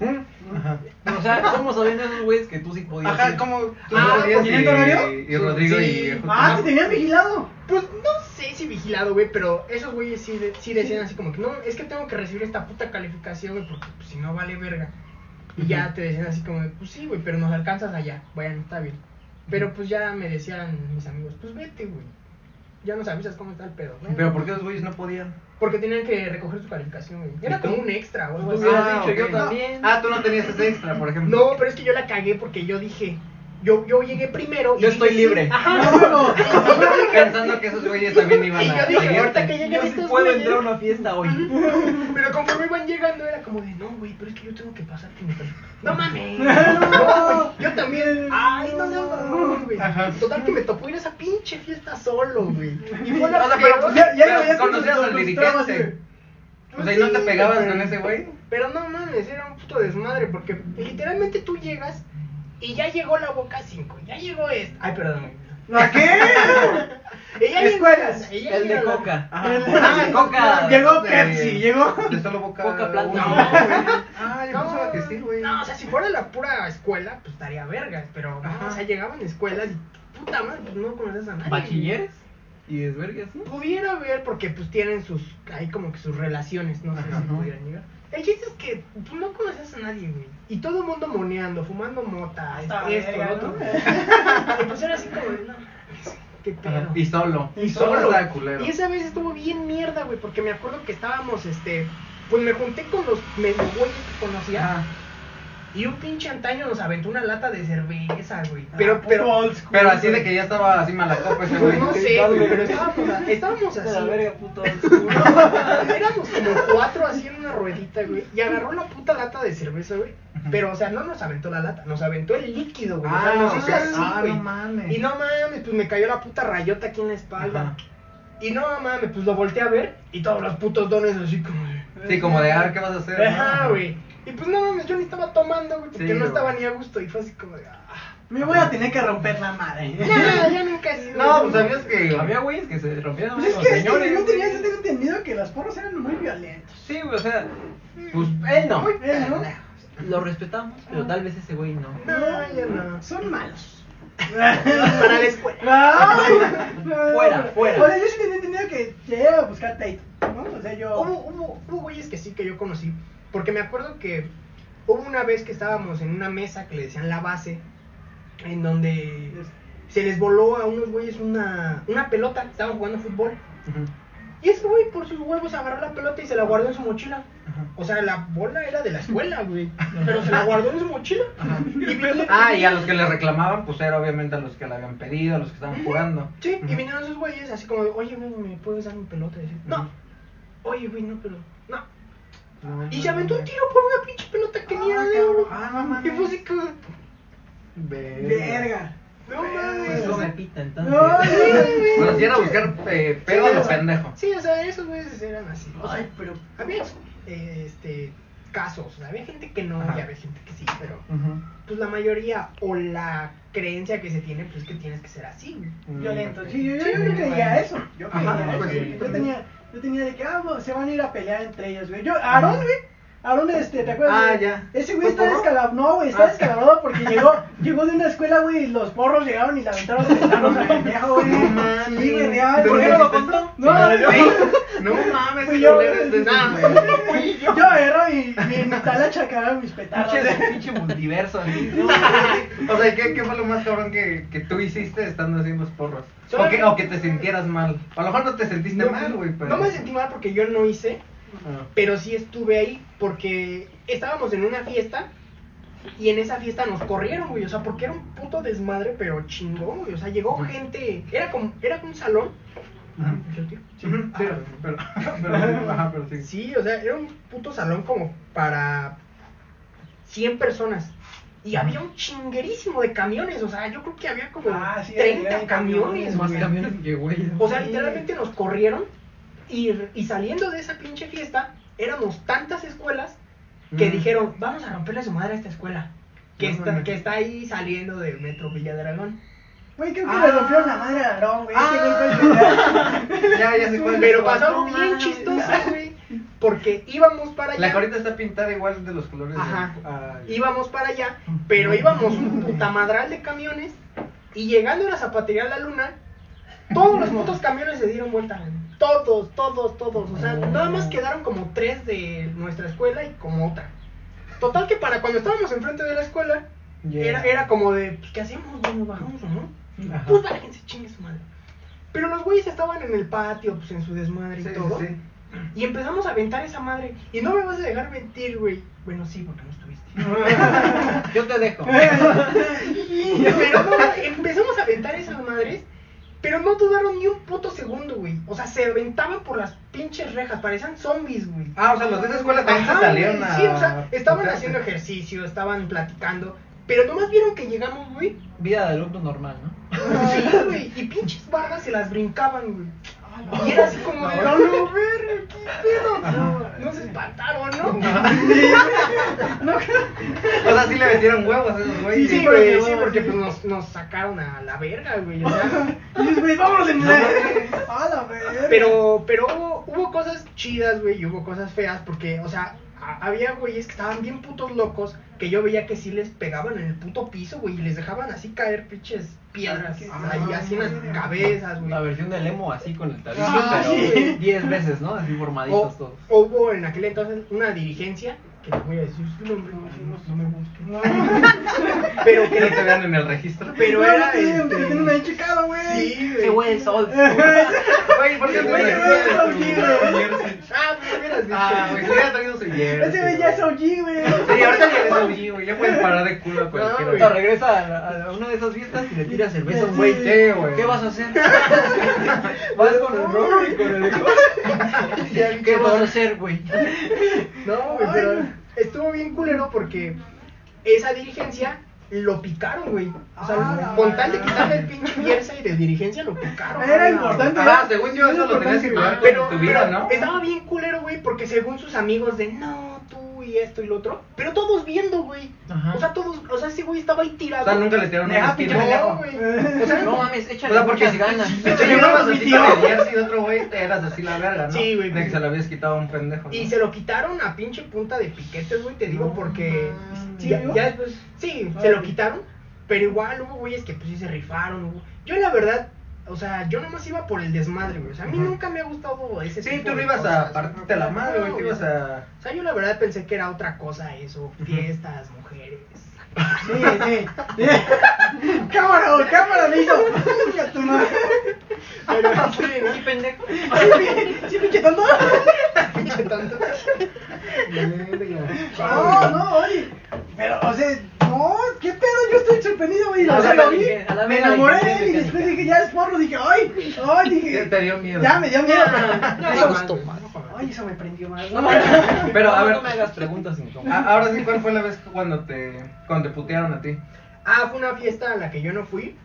Speaker 3: Ajá.
Speaker 5: O sea, ¿cómo sabían esos güeyes que tú sí podías
Speaker 3: Ajá,
Speaker 5: ir?
Speaker 3: como tú
Speaker 4: Ah,
Speaker 3: podías
Speaker 2: ¿tienen
Speaker 3: y,
Speaker 2: horario?
Speaker 3: y Rodrigo
Speaker 4: Sí.
Speaker 3: y
Speaker 2: Ah, te tenían vigilado.
Speaker 4: Pues no sé si vigilado, güey, pero esos güeyes sí, de- sí decían así como que no, es que tengo que recibir esta puta calificación, güey, porque pues, si no vale verga. Y ya te decían así como de, pues sí, güey, pero nos alcanzas allá. Bueno, está bien. Pero pues ya me decían mis amigos, pues vete, güey. Ya nos avisas cómo está el pedo. Bueno,
Speaker 3: Pero ¿por qué los güeyes no podían?
Speaker 4: Porque tenían que recoger su calificación, güey. Era como un extra o algo
Speaker 5: Tú
Speaker 4: así.
Speaker 3: Ah,
Speaker 5: dicho,
Speaker 3: ok.
Speaker 5: yo
Speaker 3: No.
Speaker 5: también.
Speaker 3: Ah, tú no tenías ese extra, por ejemplo.
Speaker 4: No, pero es que yo la cagué porque yo dije, yo, yo llegué primero. y
Speaker 5: Yo
Speaker 4: dije,
Speaker 5: estoy
Speaker 4: sí.
Speaker 5: libre.
Speaker 4: Ajá.
Speaker 2: No,
Speaker 3: Pensando que esos güeyes también iban
Speaker 4: Y
Speaker 3: a
Speaker 4: yo dije, ahorita que lleguen
Speaker 5: Yo sí puedo
Speaker 4: güeyes-
Speaker 5: entrar a una fiesta hoy.
Speaker 4: Pero conforme iban llegando era como de, no, güey, pero es que yo tengo que pasar que me No mames. No, güey, yo también. Ay, no, no, no, güey.
Speaker 3: Ajá.
Speaker 4: Total que me tocó ir a esa pinche fiesta solo, güey. Y fue la
Speaker 3: O sea, pero pues,
Speaker 2: Ya, ya con
Speaker 3: conocías al dirigente. O sea, ¿y no te pegabas con ese güey?
Speaker 4: Pero no mames, era un puto desmadre porque literalmente tú llegas y ya llegó la boca 5, ya llegó esta. Ay, perdón.
Speaker 2: ¿A qué?
Speaker 4: Ella
Speaker 2: Escuelas.
Speaker 4: ella
Speaker 5: El de
Speaker 4: llega la-
Speaker 5: Coca.
Speaker 3: Ah,
Speaker 4: Ay,
Speaker 3: Coca.
Speaker 2: Llegó
Speaker 3: de-
Speaker 2: Pepsi, llegó.
Speaker 3: De solo boca.
Speaker 5: Coca plata.
Speaker 4: No, güey.
Speaker 3: Ah, yo pensaba que sí, güey.
Speaker 4: No, o sea, si fuera la pura escuela, pues estaría vergas. Pero, no,
Speaker 3: Ajá.
Speaker 4: o sea, llegaban escuelas y puta madre, pues no conoces a nadie.
Speaker 5: ¿Bachilleres? ¿Y desvergas, no?
Speaker 4: Pudiera ver porque pues tienen sus, hay como que sus relaciones, no sé
Speaker 3: Ajá.
Speaker 4: si pudieran llegar. El chiste es que pues, no conoces a nadie, güey. Y todo el mundo moneando, fumando mota,
Speaker 2: Hasta
Speaker 4: esto,
Speaker 2: verga,
Speaker 4: lo otro.
Speaker 2: ¿no?
Speaker 4: Y pues era así como de, no, qué pedo.
Speaker 3: Y solo.
Speaker 2: Y
Speaker 3: solo.
Speaker 4: Y esa vez estuvo bien mierda, güey, porque me acuerdo que estábamos, este, pues me junté con los medio güeyes que conocía.
Speaker 3: Ajá.
Speaker 4: Y un pinche antaño nos aventó una lata de cerveza, güey. Pero,
Speaker 2: Ah,
Speaker 4: pero,
Speaker 2: school,
Speaker 3: Pero así de que ya estaba así mala copa ese
Speaker 4: pues
Speaker 3: güey.
Speaker 4: no sé, güey, pero estábamos, a- estábamos
Speaker 5: De la
Speaker 4: así.
Speaker 5: verga, puto.
Speaker 4: Éramos como cuatro así en una ruedita, güey. Y agarró la puta lata de cerveza, güey. Pero, o sea, no nos aventó la lata, nos aventó el líquido, güey. o sea,
Speaker 3: Ah,
Speaker 4: nos
Speaker 3: o
Speaker 4: hizo
Speaker 3: sea,
Speaker 4: así,
Speaker 3: ah,
Speaker 4: güey.
Speaker 3: no mames.
Speaker 4: Y no mames, pues me cayó la puta rayota aquí en la espalda.
Speaker 3: Ajá.
Speaker 4: Y no mames, pues lo volteé a ver y todos los putos dones así como de.
Speaker 3: Sí, como de, ah, ¿qué vas a hacer?
Speaker 4: Ajá, güey. Y pues no mames, yo ni estaba tomando, güey, porque
Speaker 3: Sí,
Speaker 4: no estaba ni a gusto. Y fue así como de. Ah.
Speaker 2: Me voy a tener que romper la madre.
Speaker 4: No, ya nunca he sido.
Speaker 3: No, pues sabías que.
Speaker 5: Había güeyes que se rompían
Speaker 2: Pues es
Speaker 5: los
Speaker 2: que, es que
Speaker 5: señores.
Speaker 2: yo tenía, yo tengo entendido que los porros eran muy violentos.
Speaker 5: Sí, güey, o sea, pues él no.
Speaker 2: ¿no?
Speaker 5: Lo respetamos, pero tal vez ese güey no.
Speaker 4: No, ya no.
Speaker 2: Son malos.
Speaker 4: Para la escuela.
Speaker 5: Fuera, fuera.
Speaker 2: O sea, yo sí tenía entendido que llegué a buscar Tate, ¿no? O sea, yo...
Speaker 4: Hubo, hubo, hubo güeyes que sí que yo conocí. Porque me acuerdo que hubo una vez que estábamos en una mesa que le decían la base. En donde se les voló a unos güeyes una, una pelota. Estaban jugando fútbol. Y ese güey por sus huevos agarró la pelota y se la guardó en su mochila. O sea, la bola era de la escuela, güey. Pero se la guardó en su mochila. Y
Speaker 3: Ah, y a los que le reclamaban, pues era obviamente a los que le habían pedido, a los que estaban jugando.
Speaker 4: Sí, y vinieron esos güeyes así como, oye, güey, ¿me puedes dar mi pelota? Y decía, no. Oye, güey, no, pero, no.
Speaker 3: No,
Speaker 4: Y
Speaker 3: no,
Speaker 4: se aventó
Speaker 3: no.
Speaker 4: un tiro por una pinche pelota que ni era de oro.
Speaker 3: Ah, no mames.
Speaker 4: Y fue así como,
Speaker 2: Verga.
Speaker 4: no
Speaker 5: Pues
Speaker 4: mames.
Speaker 5: no
Speaker 4: o sea,
Speaker 5: me pita entonces.
Speaker 2: Ay,
Speaker 3: Bueno, si era buscar eh, pedo a
Speaker 4: Sí,
Speaker 3: lo
Speaker 4: o sea,
Speaker 3: pendejo.
Speaker 4: Sí, o sea, esos güeyes eran así. O sea,
Speaker 2: Ay, pero...
Speaker 4: había, eh, este, casos. Había gente que no
Speaker 3: Ajá.
Speaker 4: y había gente que sí, pero pues la mayoría o la creencia que se tiene, pues es que tienes que ser así.
Speaker 5: Mm,
Speaker 2: Violento. Sí, yo, yo, yo creía eso. Yo
Speaker 3: Ajá,
Speaker 2: creía
Speaker 3: pues sí.
Speaker 2: Yo tenía, yo tenía de que ah, se van a ir a pelear entre ellos, güey. Yo, Aarón, güey. Aarón, este, ¿te acuerdas?
Speaker 3: Ah,
Speaker 2: güey?
Speaker 3: ya.
Speaker 2: Ese güey
Speaker 3: ¿Fue
Speaker 2: está descalabrado. No, güey, está
Speaker 3: Ah.
Speaker 2: descalabrado porque llegó, llegó de una escuela, güey, y los porros llegaron y le aventaron güey.
Speaker 3: No mames.
Speaker 2: Sí, güey, real.
Speaker 3: ¿Pero
Speaker 2: güey.
Speaker 3: qué no lo contó?
Speaker 2: No,
Speaker 3: No mames,
Speaker 2: Fui yo,
Speaker 3: de güey.
Speaker 4: fui yo.
Speaker 2: Yo agarro y, en mi talacha cagaron mis petardos.
Speaker 3: Pinche, multiverso. ¿no? O sea, ¿qué, ¿qué fue lo más cabrón que, que tú hiciste estando haciendo los porros? O que, o que te sintieras mal. A lo mejor no te sentiste
Speaker 4: No,
Speaker 3: mal, güey, pero...
Speaker 4: No me sentí mal porque yo no hice, Pero sí estuve ahí porque estábamos en una fiesta y en esa fiesta nos corrieron, güey, o sea, porque era un puto desmadre, pero chingón, güey, o sea, llegó gente, era como, era un salón.
Speaker 3: Ajá.
Speaker 4: ¿Sí, tío?
Speaker 3: Sí, sí, pero, pero, pero, ajá, pero sí.
Speaker 4: Sí, o sea, era un puto salón como para 100 personas. Y había un chinguerísimo de camiones, o sea, yo creo que había como
Speaker 2: Ah, sí,
Speaker 4: 30
Speaker 2: había
Speaker 4: camiones,
Speaker 2: camiones,
Speaker 5: Más
Speaker 4: güey.
Speaker 5: camiones que güey.
Speaker 4: O sea, literalmente nos corrieron y, y saliendo de esa pinche fiesta, éramos tantas escuelas que
Speaker 3: Mm.
Speaker 4: dijeron, vamos a romperle su madre a esta escuela. Que,
Speaker 3: No
Speaker 4: está, que está ahí saliendo del metro Villa de Aragón.
Speaker 2: Güey, creo que
Speaker 3: Ah.
Speaker 2: le rompieron la madre a Aarón, güey.
Speaker 3: Ah. Ya, ya cuál es.
Speaker 4: Pero pasó algo bien chistoso, güey. Porque íbamos para allá.
Speaker 3: La corita está pintada igual de los colores. de-
Speaker 4: Ajá.
Speaker 3: Ah,
Speaker 4: íbamos para allá, pero íbamos un putamadral de camiones y llegando a la zapatería La Luna, todos los putos camiones se dieron vuelta. güey. Todos, todos, todos. O sea, nada más quedaron como tres de nuestra escuela y como otra. Total que para cuando estábamos enfrente de la escuela,
Speaker 3: Yeah.
Speaker 4: era, era como de, pues, ¿qué hacemos? ¿Nos bajamos o no?
Speaker 3: Ajá.
Speaker 4: Pues bájense, chingue su madre. Pero los güeyes estaban en el patio, pues en su desmadre y todo.
Speaker 3: sí, sí.
Speaker 4: Y empezamos a aventar esa madre. Y no me vas a dejar mentir, güey. Bueno, sí, porque no estuviste.
Speaker 5: Yo te dejo.
Speaker 4: pero no, empezamos a aventar esas madres. Pero no dudaron ni un puto segundo, güey. O sea, se aventaban por las pinches rejas. Parecían zombies, güey.
Speaker 3: Ah, o sea, los de esa escuela también se salieron
Speaker 4: güey.
Speaker 3: a.
Speaker 4: Sí, o sea, estaban haciendo ejercicio, estaban platicando. Pero nomás vieron que llegamos, güey.
Speaker 5: Vida de alumno normal, ¿no?
Speaker 4: Sí, güey. Y pinches bardas se las brincaban, güey. Y era así como de, no, no, ver, qué pedo. No se espantaron, ¿no?
Speaker 3: O sea, sí le metieron huevos a esos
Speaker 4: Sí,
Speaker 3: güeyes.
Speaker 4: sí, güey, sí,
Speaker 2: bueno,
Speaker 4: porque
Speaker 2: sí.
Speaker 4: pues nos, nos sacaron a la verga, güey. O sea,
Speaker 2: Y dices, güey, vámonos en
Speaker 3: No
Speaker 2: la. A la verga.
Speaker 4: pero, pero hubo, hubo cosas chidas, güey, y hubo cosas feas, porque, o sea, había güeyes que estaban bien putos locos, que yo veía que sí les pegaban en el puto piso, güey, y les dejaban así caer pinches piedras,
Speaker 2: Ah,
Speaker 4: ahí así en las cabezas, güey.
Speaker 5: La versión del emo así con el tabique,
Speaker 2: Ah,
Speaker 5: pero
Speaker 2: sí.
Speaker 5: 10 veces, ¿no? Así formaditos
Speaker 4: O,
Speaker 5: todos.
Speaker 4: o hubo en aquel entonces una dirigencia, que les voy a decir su nombre, no, no me busquen. Pero
Speaker 3: Que no te vean en el registro.
Speaker 4: pero
Speaker 2: No,
Speaker 4: era,
Speaker 2: sí,
Speaker 4: este,
Speaker 2: que no me han checado, güey.
Speaker 4: Sí,
Speaker 5: güey es old.
Speaker 3: Güey, ¿por qué no
Speaker 2: güey es güey.
Speaker 3: jersey?
Speaker 4: Ah, pues dicho.
Speaker 3: Ah, güey, si hubiera traído su jersey.
Speaker 2: Ese güey ya es OG, güey.
Speaker 3: Sí, ahorita ya eres OG, güey. Ya puedes parar de culo a
Speaker 4: No,
Speaker 3: cualquiera.
Speaker 4: güey.
Speaker 5: No, regresa a, una de esas fiestas y le tiras cerveza a un güey.
Speaker 3: Güey.
Speaker 5: ¿Qué vas a hacer? Vas con el rojo y con el ¿Qué vas a hacer, güey?
Speaker 4: No, güey, pero estuvo bien culero porque esa dirigencia lo picaron, güey. O sea,
Speaker 2: Ah,
Speaker 4: con tal de quitarle el pinche jersey de dirigencia, lo picaron.
Speaker 2: Era
Speaker 4: güey.
Speaker 2: importante.
Speaker 3: Ajá, según yo, eso lo tenías que
Speaker 4: Ah, pero,
Speaker 3: tu vida,
Speaker 4: pero
Speaker 3: ¿no?
Speaker 4: estaba bien culero, güey, porque según sus amigos de no, y esto y lo otro, pero todos viendo, güey.
Speaker 5: Ajá.
Speaker 4: O sea, todos, o sea, ese güey estaba ahí tirado.
Speaker 3: O sea, nunca le tiraron una
Speaker 2: pendejo.
Speaker 4: No, güey. O sea,
Speaker 5: No mames,
Speaker 3: O
Speaker 5: échale
Speaker 3: sea, porque
Speaker 5: muchas ganas.
Speaker 3: si te llevabas así con el jersey de otro güey, eras así la verga, ¿no?
Speaker 4: Sí, güey.
Speaker 3: De que se lo habías quitado a un pendejo. ¿no?
Speaker 4: Y se lo quitaron a pinche punta de piquetes, güey, te digo,
Speaker 2: No
Speaker 4: porque
Speaker 2: ¿Sí,
Speaker 4: ya después, sí, se lo quitaron, pero igual hubo güeyes que pues sí se rifaron, hubo- Yo la verdad, o sea, yo nomás iba por el desmadre, güey, o sea, a mí nunca me ha gustado ese
Speaker 3: Sí,
Speaker 4: tipo
Speaker 3: tú no ibas
Speaker 4: cosas,
Speaker 3: a partirte la madre, güey.
Speaker 4: No,
Speaker 3: Tú ibas a.
Speaker 4: O sea, yo la verdad pensé que era otra cosa eso, fiestas, mujeres.
Speaker 2: Sí, sí. sí. cámara, güey, cámara. Chinga tu madre.
Speaker 4: Pero sí, ¿no?
Speaker 5: Sí, pendejo.
Speaker 2: Sí, pinche tonto.
Speaker 4: Pinche tonto.
Speaker 2: No, no, oye. Pero, o sea, no, ¿qué pedo? Yo estoy sorprendido, güey.
Speaker 5: A
Speaker 2: O sea,
Speaker 5: la
Speaker 2: lo vi,
Speaker 5: diligencia, a la
Speaker 2: me enamoré de él y después dije, ya es porro. Dije, ay, ay, dije.
Speaker 3: Te dio miedo.
Speaker 2: Ya me dio miedo.
Speaker 4: No, gustó más.
Speaker 2: Ay, eso me prendió más.
Speaker 3: Pero, a
Speaker 5: No,
Speaker 3: ver.
Speaker 5: No me hagas preguntas incómodas.
Speaker 3: Ahora sí, ¿cuál fue la vez cuando te, cuando te putearon a ti?
Speaker 4: Ah, fue una fiesta a la que yo no fui.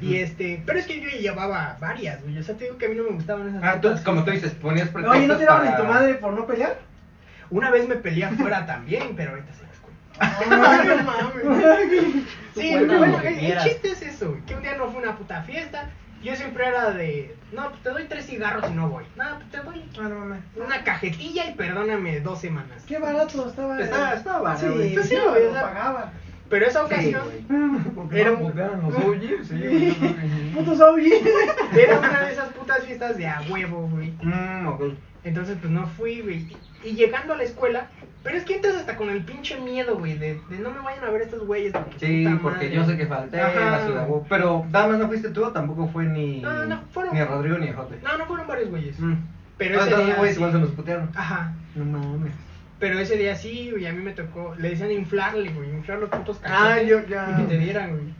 Speaker 4: Y este, pero es que yo llevaba varias, güey. O sea, te digo que a mí no me gustaban esas
Speaker 3: Ah, tú, como tú dices, ponías pretextos
Speaker 2: Oye, ¿no te daban en tu madre por no pelear?
Speaker 4: Una vez me peleé afuera también, pero ahorita se. No mames. Sí, bueno,
Speaker 5: que
Speaker 4: el, el chiste es eso, que un día no fue una puta fiesta. Yo siempre era de, no, pues te doy tres cigarros y no voy. No, pues te doy
Speaker 2: Ah,
Speaker 4: una cajetilla y perdóname dos semanas.
Speaker 2: Qué barato estaba.
Speaker 3: Estaba- estaba barato,
Speaker 2: Sí.
Speaker 4: Pues
Speaker 2: sí,
Speaker 4: sí,
Speaker 2: lo
Speaker 4: güey, o sea,
Speaker 2: pagaba.
Speaker 4: Pero esa
Speaker 3: Sí,
Speaker 4: ocasión
Speaker 3: güey.
Speaker 4: era,
Speaker 3: ¿No
Speaker 4: un-
Speaker 3: los OGs? Sí, yo sí.
Speaker 2: Putos OG.
Speaker 4: era una de esas putas fiestas de a huevo, güey.
Speaker 3: Mm, ok.
Speaker 4: Entonces, pues no fui, güey. Y llegando a la escuela, pero es que entras hasta con el pinche miedo, güey, de, de no me vayan a ver estos güeyes. porque
Speaker 3: Sí, porque
Speaker 4: madre.
Speaker 3: yo sé que falté
Speaker 4: Ajá.
Speaker 3: a Ciudad Guapo. Pero, Damas, ¿no fuiste tú tampoco fue ni.
Speaker 4: No, no, fueron-
Speaker 3: Ni a Rodrigo ni a Jote?
Speaker 4: No, no fueron varios güeyes.
Speaker 3: Mm.
Speaker 4: Pero
Speaker 3: Ah,
Speaker 4: ese día
Speaker 3: güey,
Speaker 4: sí.
Speaker 3: igual se nos putearon.
Speaker 4: Ajá.
Speaker 3: No mames.
Speaker 4: Pero ese día sí, güey, a mí me tocó. Le decían inflarle, güey, inflar los putos
Speaker 3: Ah,
Speaker 4: cachetes
Speaker 3: yo ya-
Speaker 4: Y que te dieran, güey.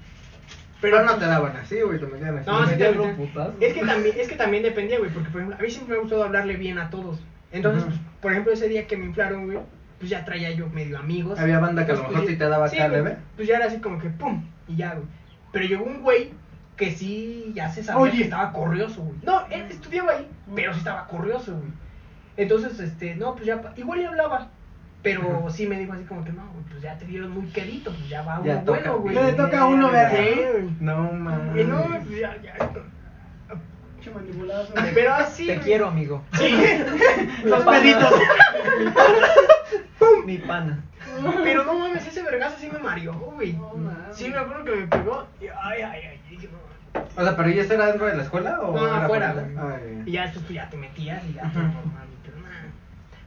Speaker 3: Pero no te daban así, güey, te metían así.
Speaker 4: No, sí te
Speaker 3: metían.
Speaker 4: Es que también, es que también dependía, güey, porque por ejemplo, a mí siempre me ha gustado hablarle bien a todos. Entonces, por ejemplo, ese día que me inflaron, güey, pues ya traía yo medio amigos.
Speaker 3: Había banda que a lo mejor
Speaker 4: pues,
Speaker 3: sí te daba
Speaker 4: sí,
Speaker 3: acá
Speaker 4: güey,
Speaker 3: leve.
Speaker 4: Pues ya era así como que pum, y ya, güey. Pero llegó un güey que sí ya se sabía
Speaker 2: Oye.
Speaker 4: que estaba corrioso, güey. No, él estudiaba ahí, pero sí estaba corrioso, güey. Entonces, este, no, pues ya, igual le hablaba. Pero sí me dijo así como que no, güey, pues ya te vieron muy quedito, pues ya va uno
Speaker 3: Ya toca.
Speaker 4: bueno, güey.
Speaker 2: Ya le toca a uno ver.
Speaker 4: Sí, güey.
Speaker 3: No
Speaker 4: Y
Speaker 3: mames.
Speaker 4: no, pues ya, ya.
Speaker 2: Manipulazo.
Speaker 4: Pero así.
Speaker 5: Te
Speaker 4: güey.
Speaker 5: quiero, amigo.
Speaker 4: Sí.
Speaker 2: Los peditos.
Speaker 5: Mi pana.
Speaker 4: Pero no mames, ese vergazo sí me mareó, güey.
Speaker 2: No mames.
Speaker 4: Sí, me acuerdo que me pegó. Y ay, ay, ay. y
Speaker 3: O sea, pero ¿y eso era dentro de la escuela o
Speaker 4: No,
Speaker 3: era
Speaker 4: afuera, güey.
Speaker 3: Ay.
Speaker 4: Y ya después tú ya te metías y ya.
Speaker 3: Ajá.
Speaker 4: todo normal, pero nada.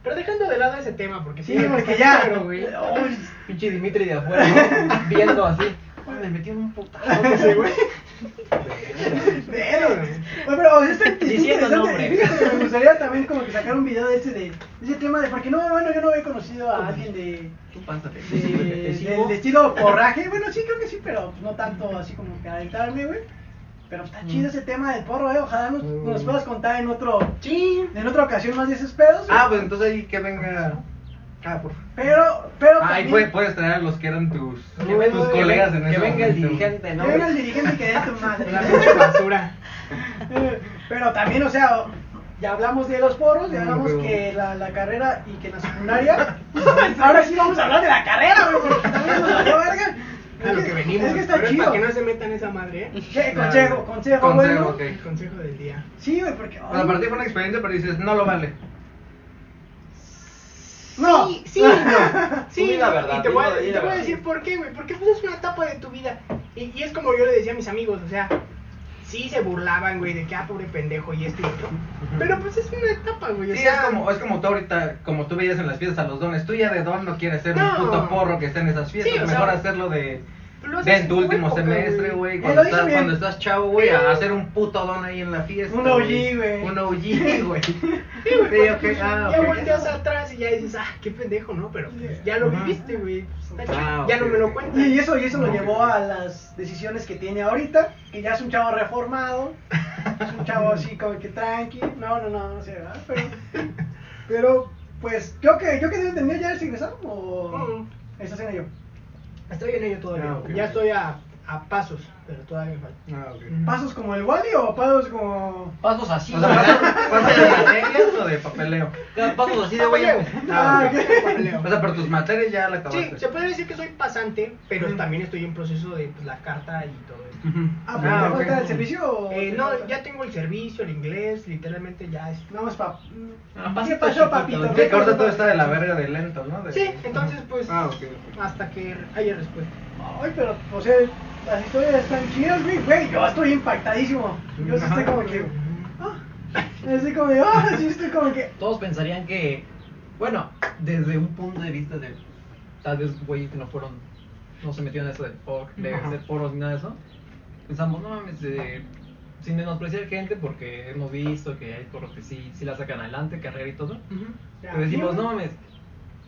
Speaker 4: Pero dejando de lado ese tema, porque
Speaker 2: Sí, porque ya.
Speaker 4: Güey.
Speaker 2: Uy,
Speaker 5: Pinche Dimitri de afuera, ¿no? Viendo así. Ay, me metí en un putazo.
Speaker 4: No sé, güey.
Speaker 2: Pero, güey, pero está está
Speaker 5: Diciendo nombre.
Speaker 2: Fíjate me gustaría también como que sacar un video de ese de ese tema de porque no, bueno, yo no había conocido a alguien de, de, del estilo porraje. Bueno, sí creo que sí, pero pues, no tanto así como que adentrarme, güey. Pero está chido ese tema del porro, eh. Ojalá nos, nos puedas contar en otro
Speaker 4: Sí.
Speaker 2: en otra ocasión más de esos pedos.
Speaker 3: Ah, pues entonces ahí que venga. Ah, por favor.
Speaker 2: Pero, pero
Speaker 3: Ah, ahí
Speaker 2: también-
Speaker 3: puede- puedes traer a los que eran tus,
Speaker 5: Que
Speaker 3: tus
Speaker 5: que
Speaker 3: colegas en
Speaker 5: que
Speaker 3: ese
Speaker 5: venga el dirigente, ¿no?
Speaker 2: que venga el dirigente que dé tu madre.
Speaker 4: La pinche basura.
Speaker 2: Pero también, o sea, ya hablamos de los poros, ya hablamos que la, la carrera y que la secundaria. Ahora sí vamos a hablar de la carrera, güey, porque también nos valió verga.
Speaker 4: A lo que venimos.
Speaker 2: Es que está
Speaker 4: pero es
Speaker 2: chido.
Speaker 4: para que no se metan esa madre, ¿eh?
Speaker 2: ¿Qué? Consejo, consejo,
Speaker 3: Consejo,
Speaker 2: bueno.
Speaker 3: ok.
Speaker 4: El consejo del día.
Speaker 2: Sí, güey, porque.
Speaker 3: O sea, para ti fue una experiencia, pero dices, no lo vale.
Speaker 2: No.
Speaker 4: Sí, sí,
Speaker 5: la verdad,
Speaker 4: Y te voy a, te voy decir por qué, güey. Porque pues es una etapa de tu vida. Y, y es como yo le decía a mis amigos, o sea, sí se burlaban, güey, de que, ah, pobre pendejo y esto y otro. Pero pues es una etapa, güey. o
Speaker 3: Sí,
Speaker 4: sea,
Speaker 3: es como, es como tú ahorita, como tú veías en las fiestas a los dones. Tú ya de don no quieres ser
Speaker 4: No.
Speaker 3: un puto porro que esté en esas fiestas.
Speaker 4: Sí, o sea,
Speaker 3: Mejor hacerlo de,
Speaker 4: lo haces
Speaker 3: de en tu último semestre,
Speaker 4: güey.
Speaker 3: Cuando, estás,
Speaker 2: bien.
Speaker 3: cuando estás chavo, güey, a hacer un puto don ahí en la fiesta.
Speaker 2: Un OG, güey.
Speaker 3: Un OG, güey.
Speaker 4: Sí, güey, pues,
Speaker 3: ah,
Speaker 4: ya volteas atrás y ya dices, ah, qué pendejo, ¿no? Pero pues, ya lo viviste, güey. pues,
Speaker 3: Ah,
Speaker 4: ya no me lo cuentas.
Speaker 2: Y eso, y eso lo llevó a las decisiones que tiene ahorita, que ya es un chavo reformado, es un chavo así como que tranqui, no, no, no, no sé, ¿verdad? Pero, pero pues, yo que, yo que debo entender, ¿ya es ingresado o estás en ello?
Speaker 4: Estoy en ello todavía.
Speaker 3: Ah, ok,
Speaker 4: ya
Speaker 3: ok.
Speaker 4: estoy a, a pasos, pero todavía me falta.
Speaker 3: Ah, ok.
Speaker 2: ¿Pasos como el Wally o pasos como...?
Speaker 5: Pasos así.
Speaker 3: O sea, ¿pasos- ¿pasos de materias o de papeleo?
Speaker 5: Pasos así de güey.
Speaker 2: Ah, ok.
Speaker 3: O sea, pero tus materias ya la
Speaker 4: Sí,
Speaker 3: acabaste.
Speaker 4: se puede decir que soy pasante, pero también estoy en proceso de pues, la carta y todo esto.
Speaker 2: Ah, pero ¿te
Speaker 3: ok.
Speaker 2: falta el servicio o...?
Speaker 4: Eh, no,
Speaker 2: falta?
Speaker 4: ya tengo el servicio, el inglés, literalmente ya es.
Speaker 2: Nada más pa...
Speaker 5: Ah,
Speaker 2: ¿Qué pasó, papito?
Speaker 3: Sí, que ahorita todo está de la verga de lento, ¿no? De-
Speaker 4: Sí, entonces pues
Speaker 3: Ah,
Speaker 4: hasta que haya respuesta.
Speaker 2: Ay, pero, o sea, las historias están chidas, güey, güey, yo estoy impactadísimo. Yo sí estoy como que... Ah, estoy como de, ah, sí estoy como que...
Speaker 5: Todos pensarían que, bueno, desde un punto de vista de tal vez güeyes que no fueron, no se metieron en eso de, por, de ser poros ni nada de eso, pensamos, no mames, eh, sin menospreciar gente porque hemos visto que hay porros que sí, sí la sacan adelante, carrera y todo, pero decimos, no mames,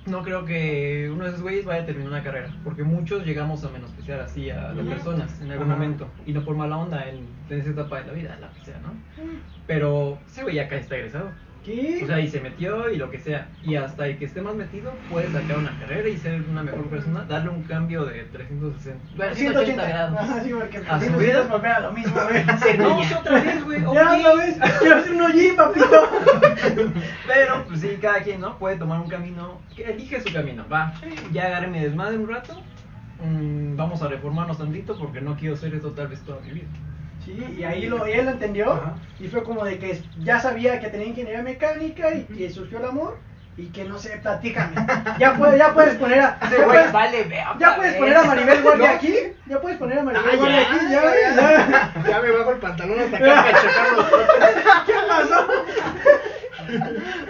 Speaker 5: no creo que uno de esos güeyes vaya a terminar una carrera, porque muchos llegamos a menospreciar así a las personas en algún momento, y no por mala onda en, en esa etapa de la vida, la que sea, ¿no? Pero ese güey ya acá está egresado.
Speaker 2: ¿Qué?
Speaker 5: O sea, y se metió y lo que sea. Y hasta el que esté más metido puede sacar una carrera y ser una mejor persona, darle un cambio de 360. Bueno,
Speaker 2: 180
Speaker 5: grados.
Speaker 2: Ajá, sí, porque
Speaker 5: A su vida.
Speaker 2: volver a lo mismo, güey.
Speaker 5: No, otra vez, güey.
Speaker 2: Ya otra vez, quiero hacer un hollín, papito.
Speaker 5: Pero, pues sí, cada quien, ¿no? Puede tomar un camino, que elige su camino. Va, ya agarré mi desmadre un rato. mm, vamos a reformarnos tantito porque no quiero ser esto tal vez toda mi vida.
Speaker 2: Sí, y ahí lo, él lo entendió
Speaker 5: Ajá.
Speaker 2: y fue como de que ya sabía que tenía ingeniería mecánica y que surgió el amor y que no sé, platícame. Ya, puede, ya puedes poner a ya puedes,
Speaker 5: vale, vea.
Speaker 2: ya puedes poner a Maribel Guardia aquí, ya puedes poner a Maribel
Speaker 4: Ah,
Speaker 2: Guardia
Speaker 4: ya,
Speaker 2: aquí,
Speaker 4: ya,
Speaker 2: ya,
Speaker 4: ya.
Speaker 2: ya.
Speaker 4: Ya me bajo el pantalón hasta acá para checar los
Speaker 2: ¿Qué pasó?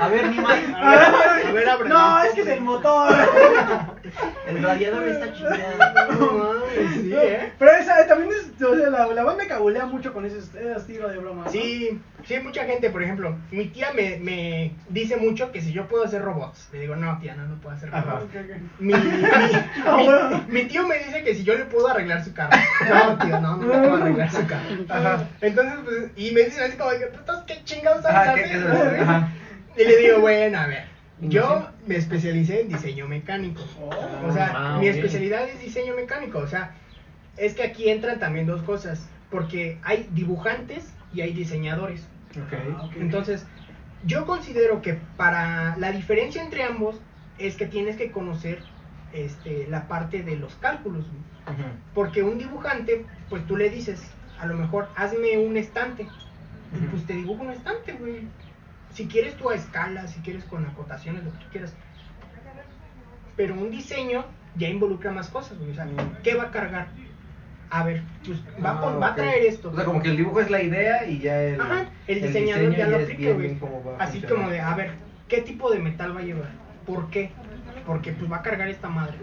Speaker 5: A ver, mi Mike.
Speaker 4: A ver, a ver, abre.
Speaker 2: No, es que es el motor.
Speaker 5: El radiador está chingado.
Speaker 4: No mames, sí, ¿eh?
Speaker 2: Pero esa también es, o sea, la, la banda cabulea mucho con ese, ese estilo de broma. ¿no?
Speaker 4: Sí, sí, mucha gente, por ejemplo, mi tía me, me dice mucho que si yo puedo hacer robots. Le digo, no, tía, no, no puedo hacer robots. Mi, mi,
Speaker 2: Ah,
Speaker 4: mi- tío me dice que si yo le puedo arreglar su carro. No, tío, no, no le puedo arreglar su carro.
Speaker 2: Ajá.
Speaker 4: Entonces, pues, y me dicen así como, que, "Putas, ¿qué chingados sabes
Speaker 3: Ajá, ¿qué-
Speaker 4: hacer?"
Speaker 3: qué sabes? Ajá.
Speaker 4: Y le digo, bueno, a ver, yo me especialicé en diseño mecánico.
Speaker 2: Oh.
Speaker 4: O sea, mi especialidad es diseño mecánico. O sea, es que aquí entran también dos cosas. Porque hay dibujantes y hay diseñadores.
Speaker 2: Ah, ok.
Speaker 4: Entonces, yo considero que para la diferencia entre ambos es que tienes que conocer este, la parte de los cálculos. Porque un dibujante, pues tú le dices, a lo mejor hazme un estante. Y pues te dibujo un estante, güey. Si quieres tú a escala, si quieres con acotaciones, lo que tú quieras. Pero un diseño ya involucra más cosas, güey. O sea, ¿qué va a cargar? A ver, pues va, a
Speaker 3: Ah,
Speaker 4: va a traer esto.
Speaker 3: O sea, como que el dibujo es la idea y ya el,
Speaker 4: Ajá, el diseñador
Speaker 3: diseño
Speaker 4: ya lo aplica, güey. Así como de, a ver, ¿qué tipo de metal va a llevar? ¿Por qué? Porque pues va a cargar esta madre.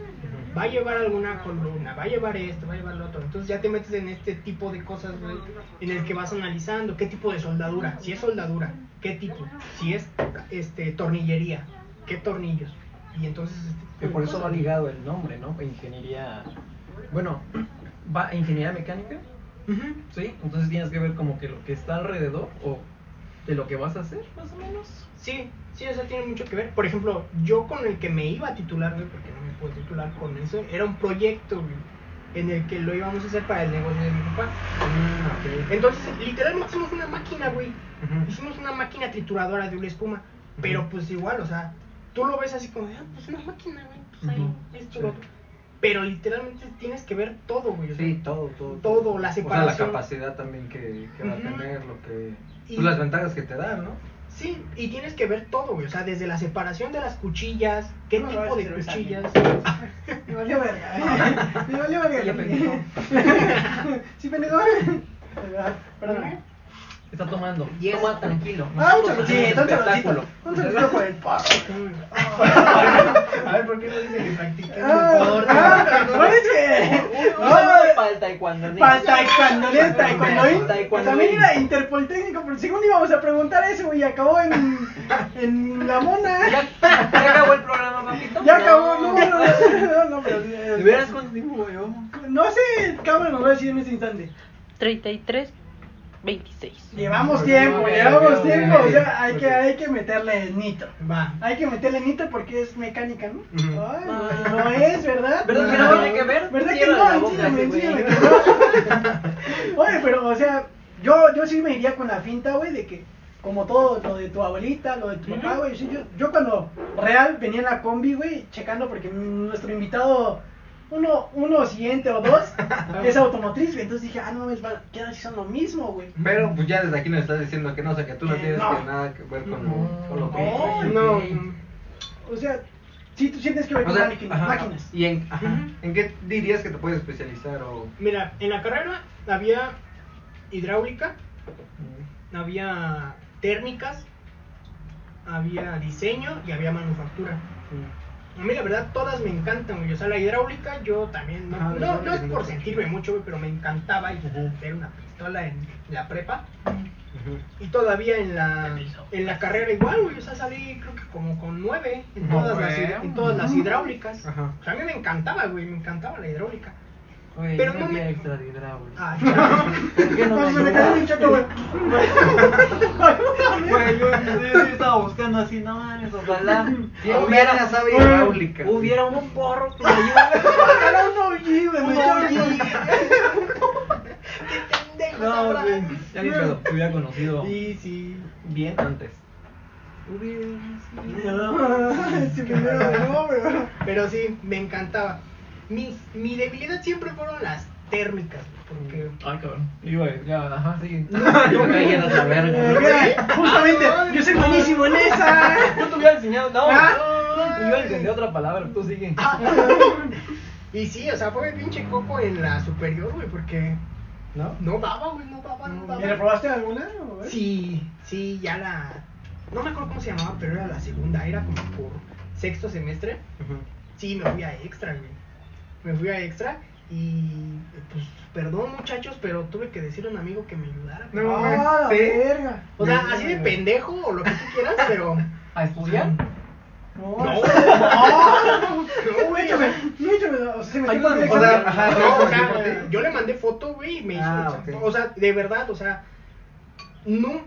Speaker 4: Va a llevar alguna columna, va a llevar esto, va a llevar lo otro. Entonces ya te metes en este tipo de cosas, güey, en el que vas analizando qué tipo de soldadura. Si es soldadura, ¿qué tipo? Si es este tornillería, ¿qué tornillos? Y entonces este
Speaker 5: Que por eso va ligado el nombre, ¿no? Ingeniería. Bueno, va ingeniería mecánica. ¿sí? Entonces tienes que ver como que lo que está alrededor o de lo que vas a hacer, más o menos.
Speaker 4: Sí, sí, eso tiene mucho que ver. Por ejemplo, yo con el que me iba a titular, güey, porque no me puedo titular con eso, era un proyecto, güey, en el que lo íbamos a hacer para el negocio de mi papá.
Speaker 3: Ah, ok.
Speaker 4: Entonces, literalmente hicimos una máquina, güey. Hicimos una máquina trituradora de una espuma. Pero pues igual, o sea, tú lo ves así como ah, pues una máquina, güey. Pues ahí, esto,
Speaker 3: sí.
Speaker 4: lo otro. Pero literalmente tienes que ver todo, güey. o sea,
Speaker 3: Sí, todo, todo.
Speaker 4: Todo, la
Speaker 3: O sea,
Speaker 4: separación.
Speaker 3: la capacidad también que, que va a tener, lo que...
Speaker 4: Y-
Speaker 3: pues, las ventajas que te dan, ¿no?
Speaker 4: Sí, y tienes que ver todo, güey. O sea, desde la separación de las cuchillas, qué
Speaker 2: No,
Speaker 4: tipo
Speaker 2: no,
Speaker 4: de cuchillas.
Speaker 2: Me valió verga. Me valió verga. Sí, pendejo. Perdóname.
Speaker 5: Está tomando.
Speaker 4: Yes.
Speaker 5: Toma tranquilo.
Speaker 2: Ah, un saludito, un saludito. Un saludito por el paro.
Speaker 4: A ver, ¿por qué no dicen que practiquen
Speaker 2: Ah, ah, ¿cuál es que?
Speaker 5: Un saludo para el taekwondo.
Speaker 2: Para taekwondo, taekwondo.
Speaker 5: Taekwondo.
Speaker 2: También era interpolitécnico, pero según íbamos a preguntar eso y acabó en, en la mona.
Speaker 5: ¿Ya, ya acabó el programa, papito?
Speaker 2: Ya acabó, no, no, no, no, pero
Speaker 5: ¿De veras cuánto tiempo
Speaker 2: no sé, cámara nos va a decir en este instante.
Speaker 6: 33, 26.
Speaker 2: Llevamos tiempo,
Speaker 3: no,
Speaker 2: llevamos tiempo,
Speaker 3: ok,
Speaker 2: o sea, hay que, hay que meterle nitro.
Speaker 4: Va.
Speaker 2: Hay que meterle nitro porque es mecánica, ¿no? Ay, pues, no es, ¿verdad?
Speaker 5: ¿Verdad que no tiene que ver?
Speaker 2: ¿Verdad que no?
Speaker 5: boca,
Speaker 2: Enséñame,
Speaker 5: ese güey.
Speaker 2: enséñame que no. Oye, pero, o sea, yo, yo sí me iría con la finta, güey, de que, como todo lo de tu abuelita, lo de tu papá, güey, sí, yo, yo cuando real venía en la combi, güey, checando porque nuestro invitado, uno, uno siguiente o dos, es automotriz, güey, entonces dije, ah, no, es, ¿qué tal si son lo mismo, güey?
Speaker 3: Pero pues ya desde aquí nos estás diciendo que no, o sea, que tú no
Speaker 2: Eh,
Speaker 3: tienes
Speaker 2: no.
Speaker 3: que nada que ver con,
Speaker 5: No,
Speaker 3: con lo que...
Speaker 2: no,
Speaker 4: No.
Speaker 2: O sea, sí, tú sientes que ver
Speaker 3: O
Speaker 2: con
Speaker 3: sea,
Speaker 2: máquinas.
Speaker 3: ajá,
Speaker 2: máquinas.
Speaker 3: ¿Y en, ajá, en qué dirías que te puedes especializar o...?
Speaker 4: Mira, en la carrera había hidráulica, había térmicas, había diseño y había manufactura. A mí la verdad todas me encantan, güey. O sea, la hidráulica yo también, no,
Speaker 3: la
Speaker 4: no, no es por
Speaker 3: me
Speaker 4: sentirme mucho, güey, pero me encantaba y ver una pistola en la prepa. Y todavía en la, en la carrera igual, güey. O sea, salí creo que como con nueve en
Speaker 3: No,
Speaker 4: todas, las, en todas las hidráulicas.
Speaker 3: Ajá.
Speaker 4: O sea, a mí me encantaba, güey, me encantaba la hidráulica.
Speaker 5: Güey,
Speaker 4: Pero no me-
Speaker 5: extra de.
Speaker 4: Ay.
Speaker 5: ¿Por qué no
Speaker 2: No,
Speaker 5: me
Speaker 2: me mi
Speaker 5: ayudas?
Speaker 2: chato, güey.
Speaker 5: Güey, yo, estaba buscando así, no mames, ojalá.
Speaker 3: Si hubiera hidráulica.
Speaker 5: Hubiera un porro que me ayude.
Speaker 2: Ojalá un OG, güey.
Speaker 4: Un OG.
Speaker 2: con-
Speaker 4: Qué pendejo,
Speaker 5: No, güey. Ya ni pedo, te hubiera conocido
Speaker 4: Sí, sí.
Speaker 5: bien antes.
Speaker 2: Sí, primero, no, güey.
Speaker 4: Pero sí, me encantaba. Mi, mi debilidad siempre fueron las térmicas, porque...
Speaker 5: Ay, cabrón. Güey, ya, ajá, sí.
Speaker 4: No,
Speaker 5: Yo caí en otra verga. ¿no?
Speaker 2: Justamente, yo soy buenísimo en esa.
Speaker 5: Yo te hubiera enseñado, no.
Speaker 2: Ah.
Speaker 5: Yo iba a entender otra palabra, tú sigue.
Speaker 4: Y sí, o sea, fue el pinche coco en la superior, güey, porque
Speaker 2: ¿No?
Speaker 4: no daba, güey, no daba, no daba.
Speaker 2: ¿Y reprobaste alguna? o, güey?
Speaker 4: Sí, sí, ya la... No me acuerdo cómo se llamaba, pero era la segunda, era como por sexto semestre. Sí, me fui a extra, güey. Me fui a extra y pues perdón muchachos, pero tuve que decirle a un amigo que me ayudara. güey.
Speaker 3: No,
Speaker 2: Ah, la
Speaker 3: ¿sí?
Speaker 2: verga.
Speaker 4: O sea, así de pendejo o lo que tú quieras, pero...
Speaker 5: ¿A estudiar?
Speaker 2: No,
Speaker 4: No,
Speaker 2: no,
Speaker 4: no, güey,
Speaker 2: échame, no, échame, o sea, se me
Speaker 5: no,
Speaker 3: o sea, ajá,
Speaker 4: No, o yo le mandé foto, güey, y me hizo.
Speaker 3: Ah,
Speaker 4: o, sea,
Speaker 3: ok.
Speaker 4: o sea, de verdad, o sea, no,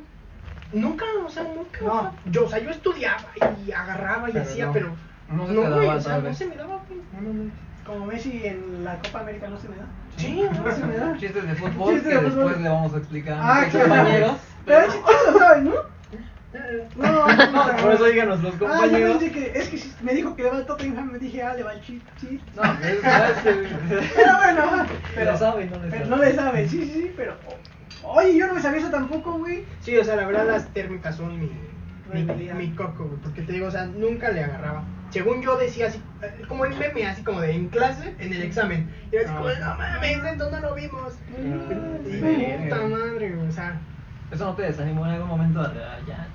Speaker 4: nunca, o sea, nunca.
Speaker 2: No.
Speaker 4: o sea, yo, o sea, yo estudiaba y agarraba y
Speaker 3: Pero
Speaker 4: hacía,
Speaker 3: no.
Speaker 4: pero.
Speaker 5: No
Speaker 4: no, güey,
Speaker 5: daba,
Speaker 4: o sea, no se me daba, güey.
Speaker 2: Como Messi en la Copa América no se me da.
Speaker 4: Sí,
Speaker 2: no se me da.
Speaker 5: Chistes de fútbol
Speaker 2: Chistes
Speaker 5: que
Speaker 2: de fútbol.
Speaker 5: después le vamos a explicar
Speaker 2: Ah,
Speaker 5: a nuestros
Speaker 2: claro.
Speaker 5: compañeros.
Speaker 2: Pero chiste lo saben, ¿no? No, no,
Speaker 5: No, por eso digan nuestros
Speaker 2: Ah, yo
Speaker 5: compañeros.
Speaker 2: pensé que, es que si me dijo que le va al Tottenham, me dije, ah, le va al Chit, sí.
Speaker 5: No, es.
Speaker 2: Pero bueno, ajá,
Speaker 5: Le sabe, no le
Speaker 2: pero
Speaker 5: sabe.
Speaker 2: no le sabe, sí, sí, sí, pero... Oye, yo no me sabía eso tampoco, güey.
Speaker 4: Sí, o sea, la verdad, las térmicas son mi. Mi, mi coco, güey, porque te digo, o sea, nunca le agarraba. Según yo decía así, eh, como el meme, así como de en clase, en el examen. Y era así como, de, no mames, esto no lo vimos. Puta madre, o sea,
Speaker 5: Eso no te desanimó en algún momento. de, "Ah, Ya.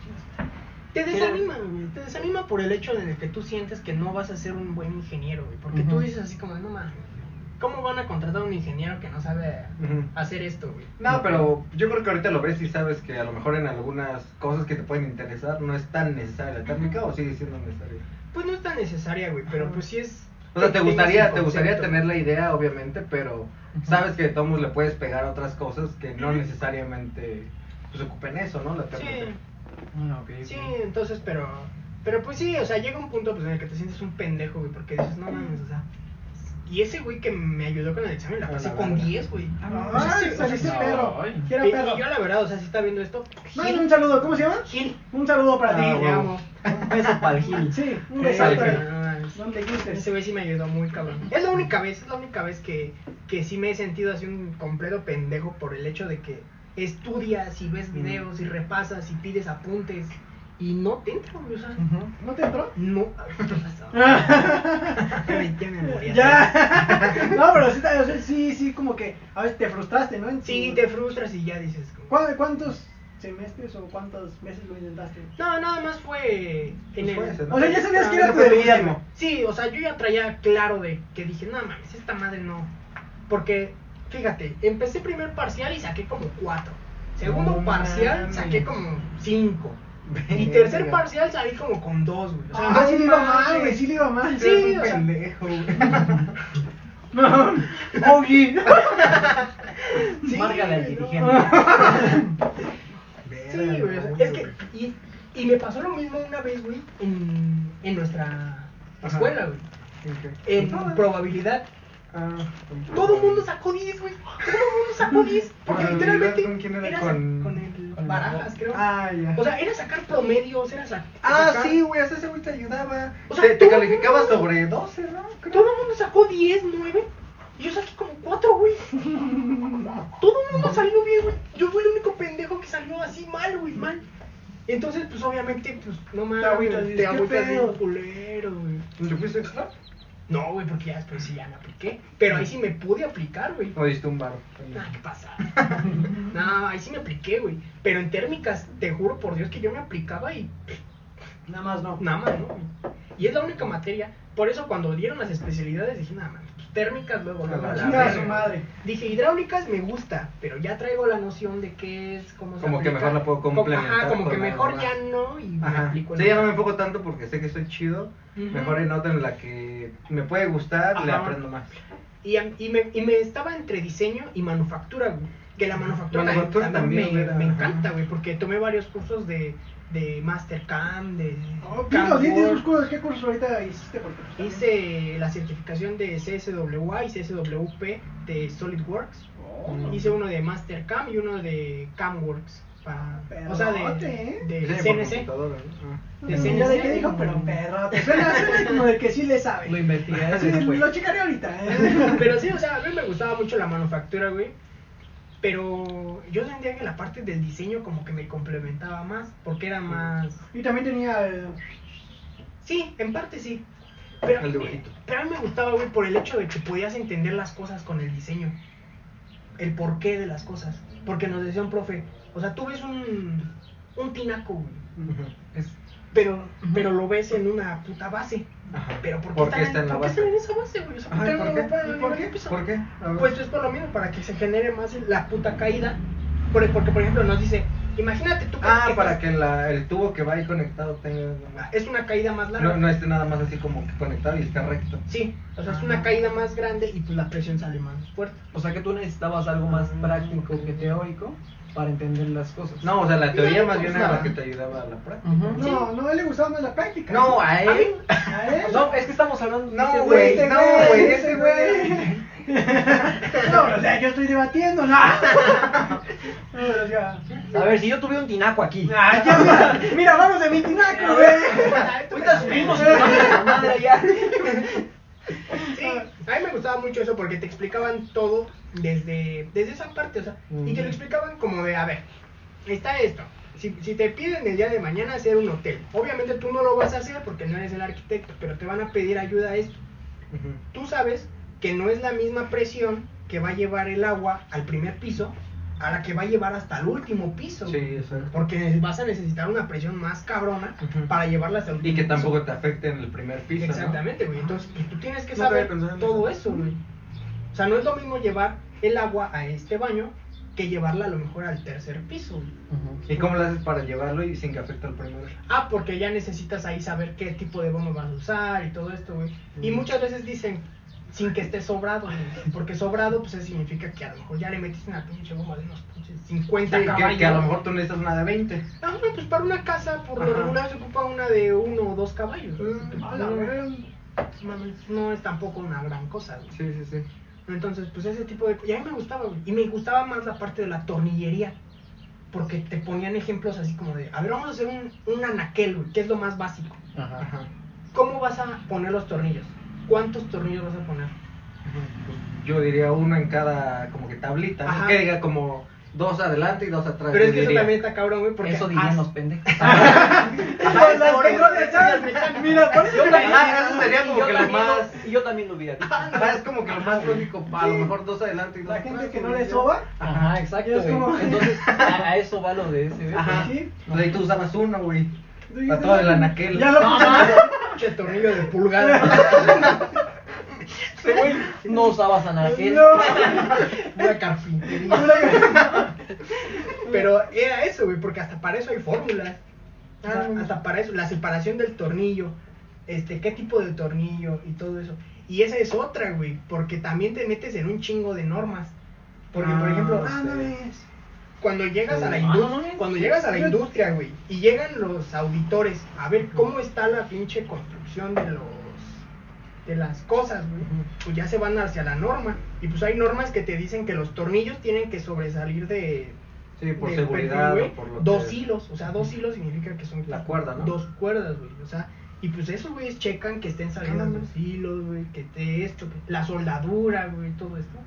Speaker 4: Te desanima, güey. Te desanima por el hecho de que tú sientes que no vas a ser un buen ingeniero, güey. Porque tú
Speaker 5: Ujú.
Speaker 4: dices así como de, no mames, ¿cómo van a contratar a un ingeniero que no sabe hacer esto, güey?
Speaker 3: No, pero yo creo que ahorita lo ves y sabes que a lo mejor en algunas cosas que te pueden interesar no es tan necesaria la térmica o sigue siendo necesaria.
Speaker 4: Pues no es tan necesaria, güey, pero pues sí es...
Speaker 3: O sea, te gustaría, te gustaría tener la idea, obviamente, pero sabes que de todos le puedes pegar otras cosas que no necesariamente pues ocupen eso, ¿no? La.
Speaker 4: Sí,
Speaker 5: Ah,
Speaker 4: sí, entonces, pero... Pero pues sí, o sea, llega un punto pues, en el que te sientes un pendejo, güey, porque dices, no mames, o sea... Y ese güey que me ayudó con el examen la
Speaker 3: Ah,
Speaker 4: pasé
Speaker 3: la
Speaker 4: con
Speaker 3: verdad.
Speaker 4: 10, güey.
Speaker 2: Ay, saliste
Speaker 5: no,
Speaker 2: perro.
Speaker 5: ay.
Speaker 2: Quiero
Speaker 4: Y-
Speaker 2: perro.
Speaker 4: y yo la verdad, o sea, si está viendo esto,
Speaker 2: Manda un saludo, ¿cómo se llama?
Speaker 4: Gil.
Speaker 2: Un saludo para
Speaker 3: Ah,
Speaker 2: ti.
Speaker 4: Te amo.
Speaker 5: Un beso para el Gil.
Speaker 2: Sí, un beso
Speaker 5: sí.
Speaker 2: para donde gustes.
Speaker 4: Ese güey sí me ayudó muy cabrón. Es la única vez, es la única vez que, que sí me he sentido así un completo pendejo por el hecho de que estudias y ves videos y repasas y pides apuntes y no te entra, güey, o sea.
Speaker 2: ¿No te entró?
Speaker 4: no. ¿Qué pasó? Ya me- ya me morí.
Speaker 2: Ya. No, pero sí, o sea, sí, sí, como que a veces te frustraste, ¿no? En tu-
Speaker 4: Sí, te frustras y ya dices. como-
Speaker 2: ¿Cuá- ¿Cuántos semestres o cuántos meses lo intentaste?
Speaker 4: No, nada más fue en
Speaker 3: Pues
Speaker 4: el...
Speaker 3: fue ese, ¿no?
Speaker 2: O sea, ya sabías que
Speaker 3: Ah,
Speaker 2: era tu
Speaker 3: el.
Speaker 4: Sí, o sea, yo ya traía claro de que dije, no mames, esta madre no. Porque, fíjate, empecé primer parcial y saqué como cuatro. Segundo
Speaker 3: No
Speaker 4: parcial
Speaker 3: mames.
Speaker 4: saqué como cinco. Y tercer parcial salí como con dos, güey. O sea,
Speaker 2: Ah, sí le iba mal, güey, sí le iba mal.
Speaker 4: Sí,
Speaker 3: Eres un
Speaker 4: o sea-
Speaker 3: pendejo, güey.
Speaker 2: No. Oye.
Speaker 4: Sí,
Speaker 5: al
Speaker 4: no. Sí, güey, es que, y, y me pasó lo mismo una vez, güey, en, en nuestra
Speaker 3: Ajá.
Speaker 4: escuela, güey. En probabilidad.
Speaker 3: Ah,
Speaker 4: Todo el mundo sacó 10, güey. Todo el mundo sacó 10. Porque
Speaker 3: ¿Con
Speaker 4: literalmente.
Speaker 3: con quién era? Con-
Speaker 4: con el
Speaker 5: con
Speaker 4: Barajas, creo.
Speaker 2: Ah, ya.
Speaker 4: O sea, era sacar promedios, era
Speaker 3: Ah,
Speaker 4: sacar-
Speaker 3: sí, güey, hasta ese güey te ayudaba.
Speaker 4: O sea,
Speaker 3: te, calificaba sobre 12, ¿no? Creo.
Speaker 4: Todo el mundo sacó 10, 9. Y yo saqué como 4, güey. Todo el mundo salió bien, güey. Yo fui el único pendejo que salió así mal, güey, mal. Entonces, pues obviamente, pues no mames, te
Speaker 2: ¿qué
Speaker 4: agüitas bien culero, güey.
Speaker 3: ¿Te fuiste extra?
Speaker 4: No, güey, porque ya después sí ya me apliqué. Pero ahí sí me pude aplicar, güey.
Speaker 3: ¿O diste un bar?
Speaker 4: Ah, ¿qué pasa? no, ahí sí me apliqué, güey. Pero en térmicas, te juro por Dios que yo me aplicaba y
Speaker 2: Nada más no.
Speaker 4: nada más, ¿no? Y es la única materia. Por eso cuando dieron las especialidades dije, nada más, pues, térmicas luego,
Speaker 3: a la
Speaker 4: la
Speaker 2: Chinga a
Speaker 4: verga".
Speaker 2: su madre.
Speaker 4: Dije, hidráulicas me gusta, pero ya traigo la noción de qué es, cómo se
Speaker 3: Como que
Speaker 4: aplica.
Speaker 3: mejor la puedo
Speaker 4: Como-
Speaker 3: complementar
Speaker 4: Ajá, como que mejor ya no y me
Speaker 3: Ajá.
Speaker 4: aplico
Speaker 3: Sí, ya no me enfoco tanto porque sé que estoy chido.
Speaker 4: Ujú.
Speaker 3: Mejor en otra en la que me puede gustar, le
Speaker 2: Ajá.
Speaker 3: aprendo más.
Speaker 4: Y, y me, y me estaba entre diseño y manufactura, güey. Que la manufactura,
Speaker 3: Manufactura
Speaker 4: también,
Speaker 3: también,
Speaker 4: me, me encanta, güey, porque tomé varios cursos de, de Mastercam, de
Speaker 2: Oh, cursos, ¿qué cursos ahorita hiciste? Porque pues,
Speaker 4: Hice la certificación de CSWA y CSWP de SolidWorks.
Speaker 2: Oh,
Speaker 4: Hice uno de Mastercam y uno de Camworks. pa- o sea, de,
Speaker 2: ¿eh?
Speaker 4: de CNC.
Speaker 3: ¿no? Ah.
Speaker 4: De CNC.
Speaker 2: qué dijo, pero perro. Te suena, suena como de que sí le sabe.
Speaker 5: Lo investigaré
Speaker 2: Sí,
Speaker 5: después.
Speaker 2: lo checaré ahorita. ¿eh?
Speaker 4: Pero sí, o sea, a mí me gustaba mucho la manufactura, güey. Pero yo sentía que la parte del diseño como que me complementaba más, porque era más...
Speaker 2: Y también tenía el...
Speaker 4: Sí, en parte sí. Pero,
Speaker 3: El dibujito.
Speaker 4: pero a mí me gustaba, güey, por el hecho de que podías entender las cosas con el diseño. El porqué de las cosas. Porque nos decía un profe, o sea, tú ves un, un tinaco, güey.
Speaker 5: Es-
Speaker 4: Pero, pero lo ves en una puta base.
Speaker 3: Ajá.
Speaker 4: Pero ¿por qué,
Speaker 3: ¿Por qué
Speaker 4: están,
Speaker 3: está en la
Speaker 4: ¿por qué
Speaker 3: base?
Speaker 4: están en esa base, güey? O sea, ¿por
Speaker 3: Ajá,
Speaker 4: qué
Speaker 3: ¿y
Speaker 4: no
Speaker 3: por qué? ver.
Speaker 4: Pues es por lo mismo, para que se genere más la puta caída. Porque, porque por ejemplo, nos dice, imagínate tú que,
Speaker 3: Ah,
Speaker 4: que
Speaker 3: para
Speaker 4: estás-
Speaker 3: que la, el tubo que va ahí conectado tenga...
Speaker 4: es una caída más larga.
Speaker 3: No, no esté nada más así como que conectado y esté recto.
Speaker 4: Sí, o sea, es
Speaker 3: Ah.
Speaker 4: una caída más grande y pues la presión sale más fuerte.
Speaker 5: O sea que tú necesitabas algo más práctico que teórico para entender las cosas.
Speaker 3: No, o sea, la teoría
Speaker 4: No,
Speaker 3: más
Speaker 4: pues
Speaker 3: bien era
Speaker 4: nada.
Speaker 3: la que te ayudaba a la práctica.
Speaker 2: No, no, a él le gustaba más la práctica.
Speaker 3: No, a él.
Speaker 2: ¿A él?
Speaker 5: No, es que estamos hablando de
Speaker 3: No,
Speaker 5: ese
Speaker 3: güey, no,
Speaker 2: güey,
Speaker 3: ese güey.
Speaker 2: No, o sea, yo estoy debatiendo, no. No, o sea,
Speaker 5: A ver, si yo tuve un tinaco aquí.
Speaker 2: Ah, ya, mira, mira, vamos de mi tinaco, güey.
Speaker 5: Ahorita subimos la madre ya.
Speaker 4: Sí, a mí me gustaba mucho eso porque te explicaban todo desde, desde esa parte, o sea, y te lo explicaban como de, a ver, está esto. Si, si te piden el día de mañana hacer un hotel, obviamente tú no lo vas a hacer porque no eres el arquitecto, pero te van a pedir ayuda a esto.
Speaker 3: Ujú.
Speaker 4: Tú sabes que no es la misma presión que va a llevar el agua al primer piso a la que va a llevar hasta el último piso.
Speaker 3: Sí, exacto.
Speaker 4: Porque vas a necesitar una presión más cabrona
Speaker 3: Ujú.
Speaker 4: para llevarla hasta el último
Speaker 3: Y que
Speaker 4: piso.
Speaker 3: tampoco te afecte en el primer piso. ¿no?
Speaker 4: Exactamente, güey. Entonces, pues, tú tienes que
Speaker 3: No
Speaker 4: saber todo
Speaker 3: eso.
Speaker 4: eso, güey. O sea, no es lo mismo llevar el agua a este baño que llevarla a lo mejor al tercer piso.
Speaker 3: ¿Y cómo lo haces para llevarlo y sin que afecte al primero?
Speaker 4: Ah, porque ya necesitas ahí saber qué tipo de bomba vas a usar y todo esto, güey. Y muchas veces dicen sin que esté sobrado, güey. porque sobrado pues eso significa que a lo mejor ya le metiste una pinche bomba de unos pinches 50
Speaker 3: Sí, que,
Speaker 4: caballos.
Speaker 3: que a lo mejor tú necesitas una de 20.
Speaker 4: Ah, no, pues para una casa por lo regular se ocupa una de uno o dos caballos.
Speaker 3: Mm,
Speaker 2: A la
Speaker 4: no, no es tampoco una gran cosa, güey.
Speaker 3: Sí, sí, sí.
Speaker 4: Entonces, pues ese tipo de... Y a mí me gustaba, güey. Y me gustaba más la parte de la tornillería. Porque te ponían ejemplos así como de... A ver, vamos a hacer un, un anaquel, güey, que es lo más básico.
Speaker 5: Ajá.
Speaker 3: Ajá.
Speaker 4: ¿Cómo vas a poner los tornillos? ¿Cuántos tornillos vas a poner?
Speaker 3: Pues yo diría uno en cada como que tablita, ¿no?
Speaker 4: Ajá.
Speaker 3: que diga como dos adelante y dos atrás.
Speaker 4: Pero es que eso
Speaker 3: diría.
Speaker 4: también está cabrón, güey, porque...
Speaker 5: Eso dirían
Speaker 4: has-
Speaker 5: los pendejos.
Speaker 4: Eso-
Speaker 2: Mira, por eso.
Speaker 3: Ah, eso sería como que lo más-
Speaker 5: lo- yo también lo hubiera dicho.
Speaker 3: Ajá, es como que lo más lógico, a lo mejor dos adelante y dos
Speaker 2: La
Speaker 3: atrás.
Speaker 2: gente que no
Speaker 3: güey,
Speaker 2: le soba.
Speaker 5: Ajá, exacto. Güey. Entonces, a, eso va lo de ese. ¿ves?
Speaker 3: Ajá. Sea, y tú usabas uno, güey. Para todo el anaquel.
Speaker 2: Ya lo
Speaker 5: No,
Speaker 2: puse.
Speaker 4: Che, tornillo de pulgada.
Speaker 5: No usabas anaquel.
Speaker 2: No.
Speaker 4: Una carpintería. Pero era eso, güey, porque hasta para eso hay fórmulas.
Speaker 2: Ah.
Speaker 4: hasta para eso, la separación del tornillo, este, qué tipo de tornillo y todo eso. Y esa es otra, güey, porque también te metes en un chingo de normas. Porque, por
Speaker 3: Ah,
Speaker 4: ejemplo,
Speaker 2: Ah, no ves.
Speaker 4: cuando llegas a la industria,
Speaker 5: Ah, no mames.
Speaker 4: cuando llegas a la industria, güey, y llegan los auditores a ver cómo está la pinche construcción de los de las cosas, güey, pues ya se van hacia la norma. Y pues hay normas que te dicen que los tornillos tienen que sobresalir de
Speaker 3: Sí, por
Speaker 4: de
Speaker 3: seguridad
Speaker 4: perfil, güey,
Speaker 3: por lo
Speaker 4: dos
Speaker 3: que-
Speaker 4: hilos, o sea, dos hilos significa que son
Speaker 3: La cuerda, ¿no?
Speaker 4: Dos cuerdas, güey, o sea, y pues esos güeyes checan que estén saliendo
Speaker 3: Ah,
Speaker 4: los hilos, güey, que te esto, la soldadura, güey, todo esto.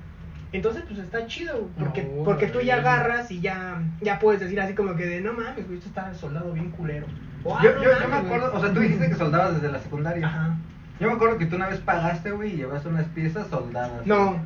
Speaker 4: Entonces, pues está chido, güey, porque,
Speaker 5: No,
Speaker 4: porque tú ya
Speaker 5: güey.
Speaker 4: agarras y ya, ya puedes decir así como que de, no mames, güey, esto está soldado bien culero. O, "Ah,
Speaker 3: Yo,
Speaker 4: no
Speaker 3: yo, me
Speaker 4: güey".
Speaker 3: acuerdo, o sea, tú dijiste que soldabas desde la secundaria.
Speaker 4: Ajá.
Speaker 3: Yo me acuerdo que tú una vez pagaste, güey, y llevaste unas piezas soldadas.
Speaker 4: No,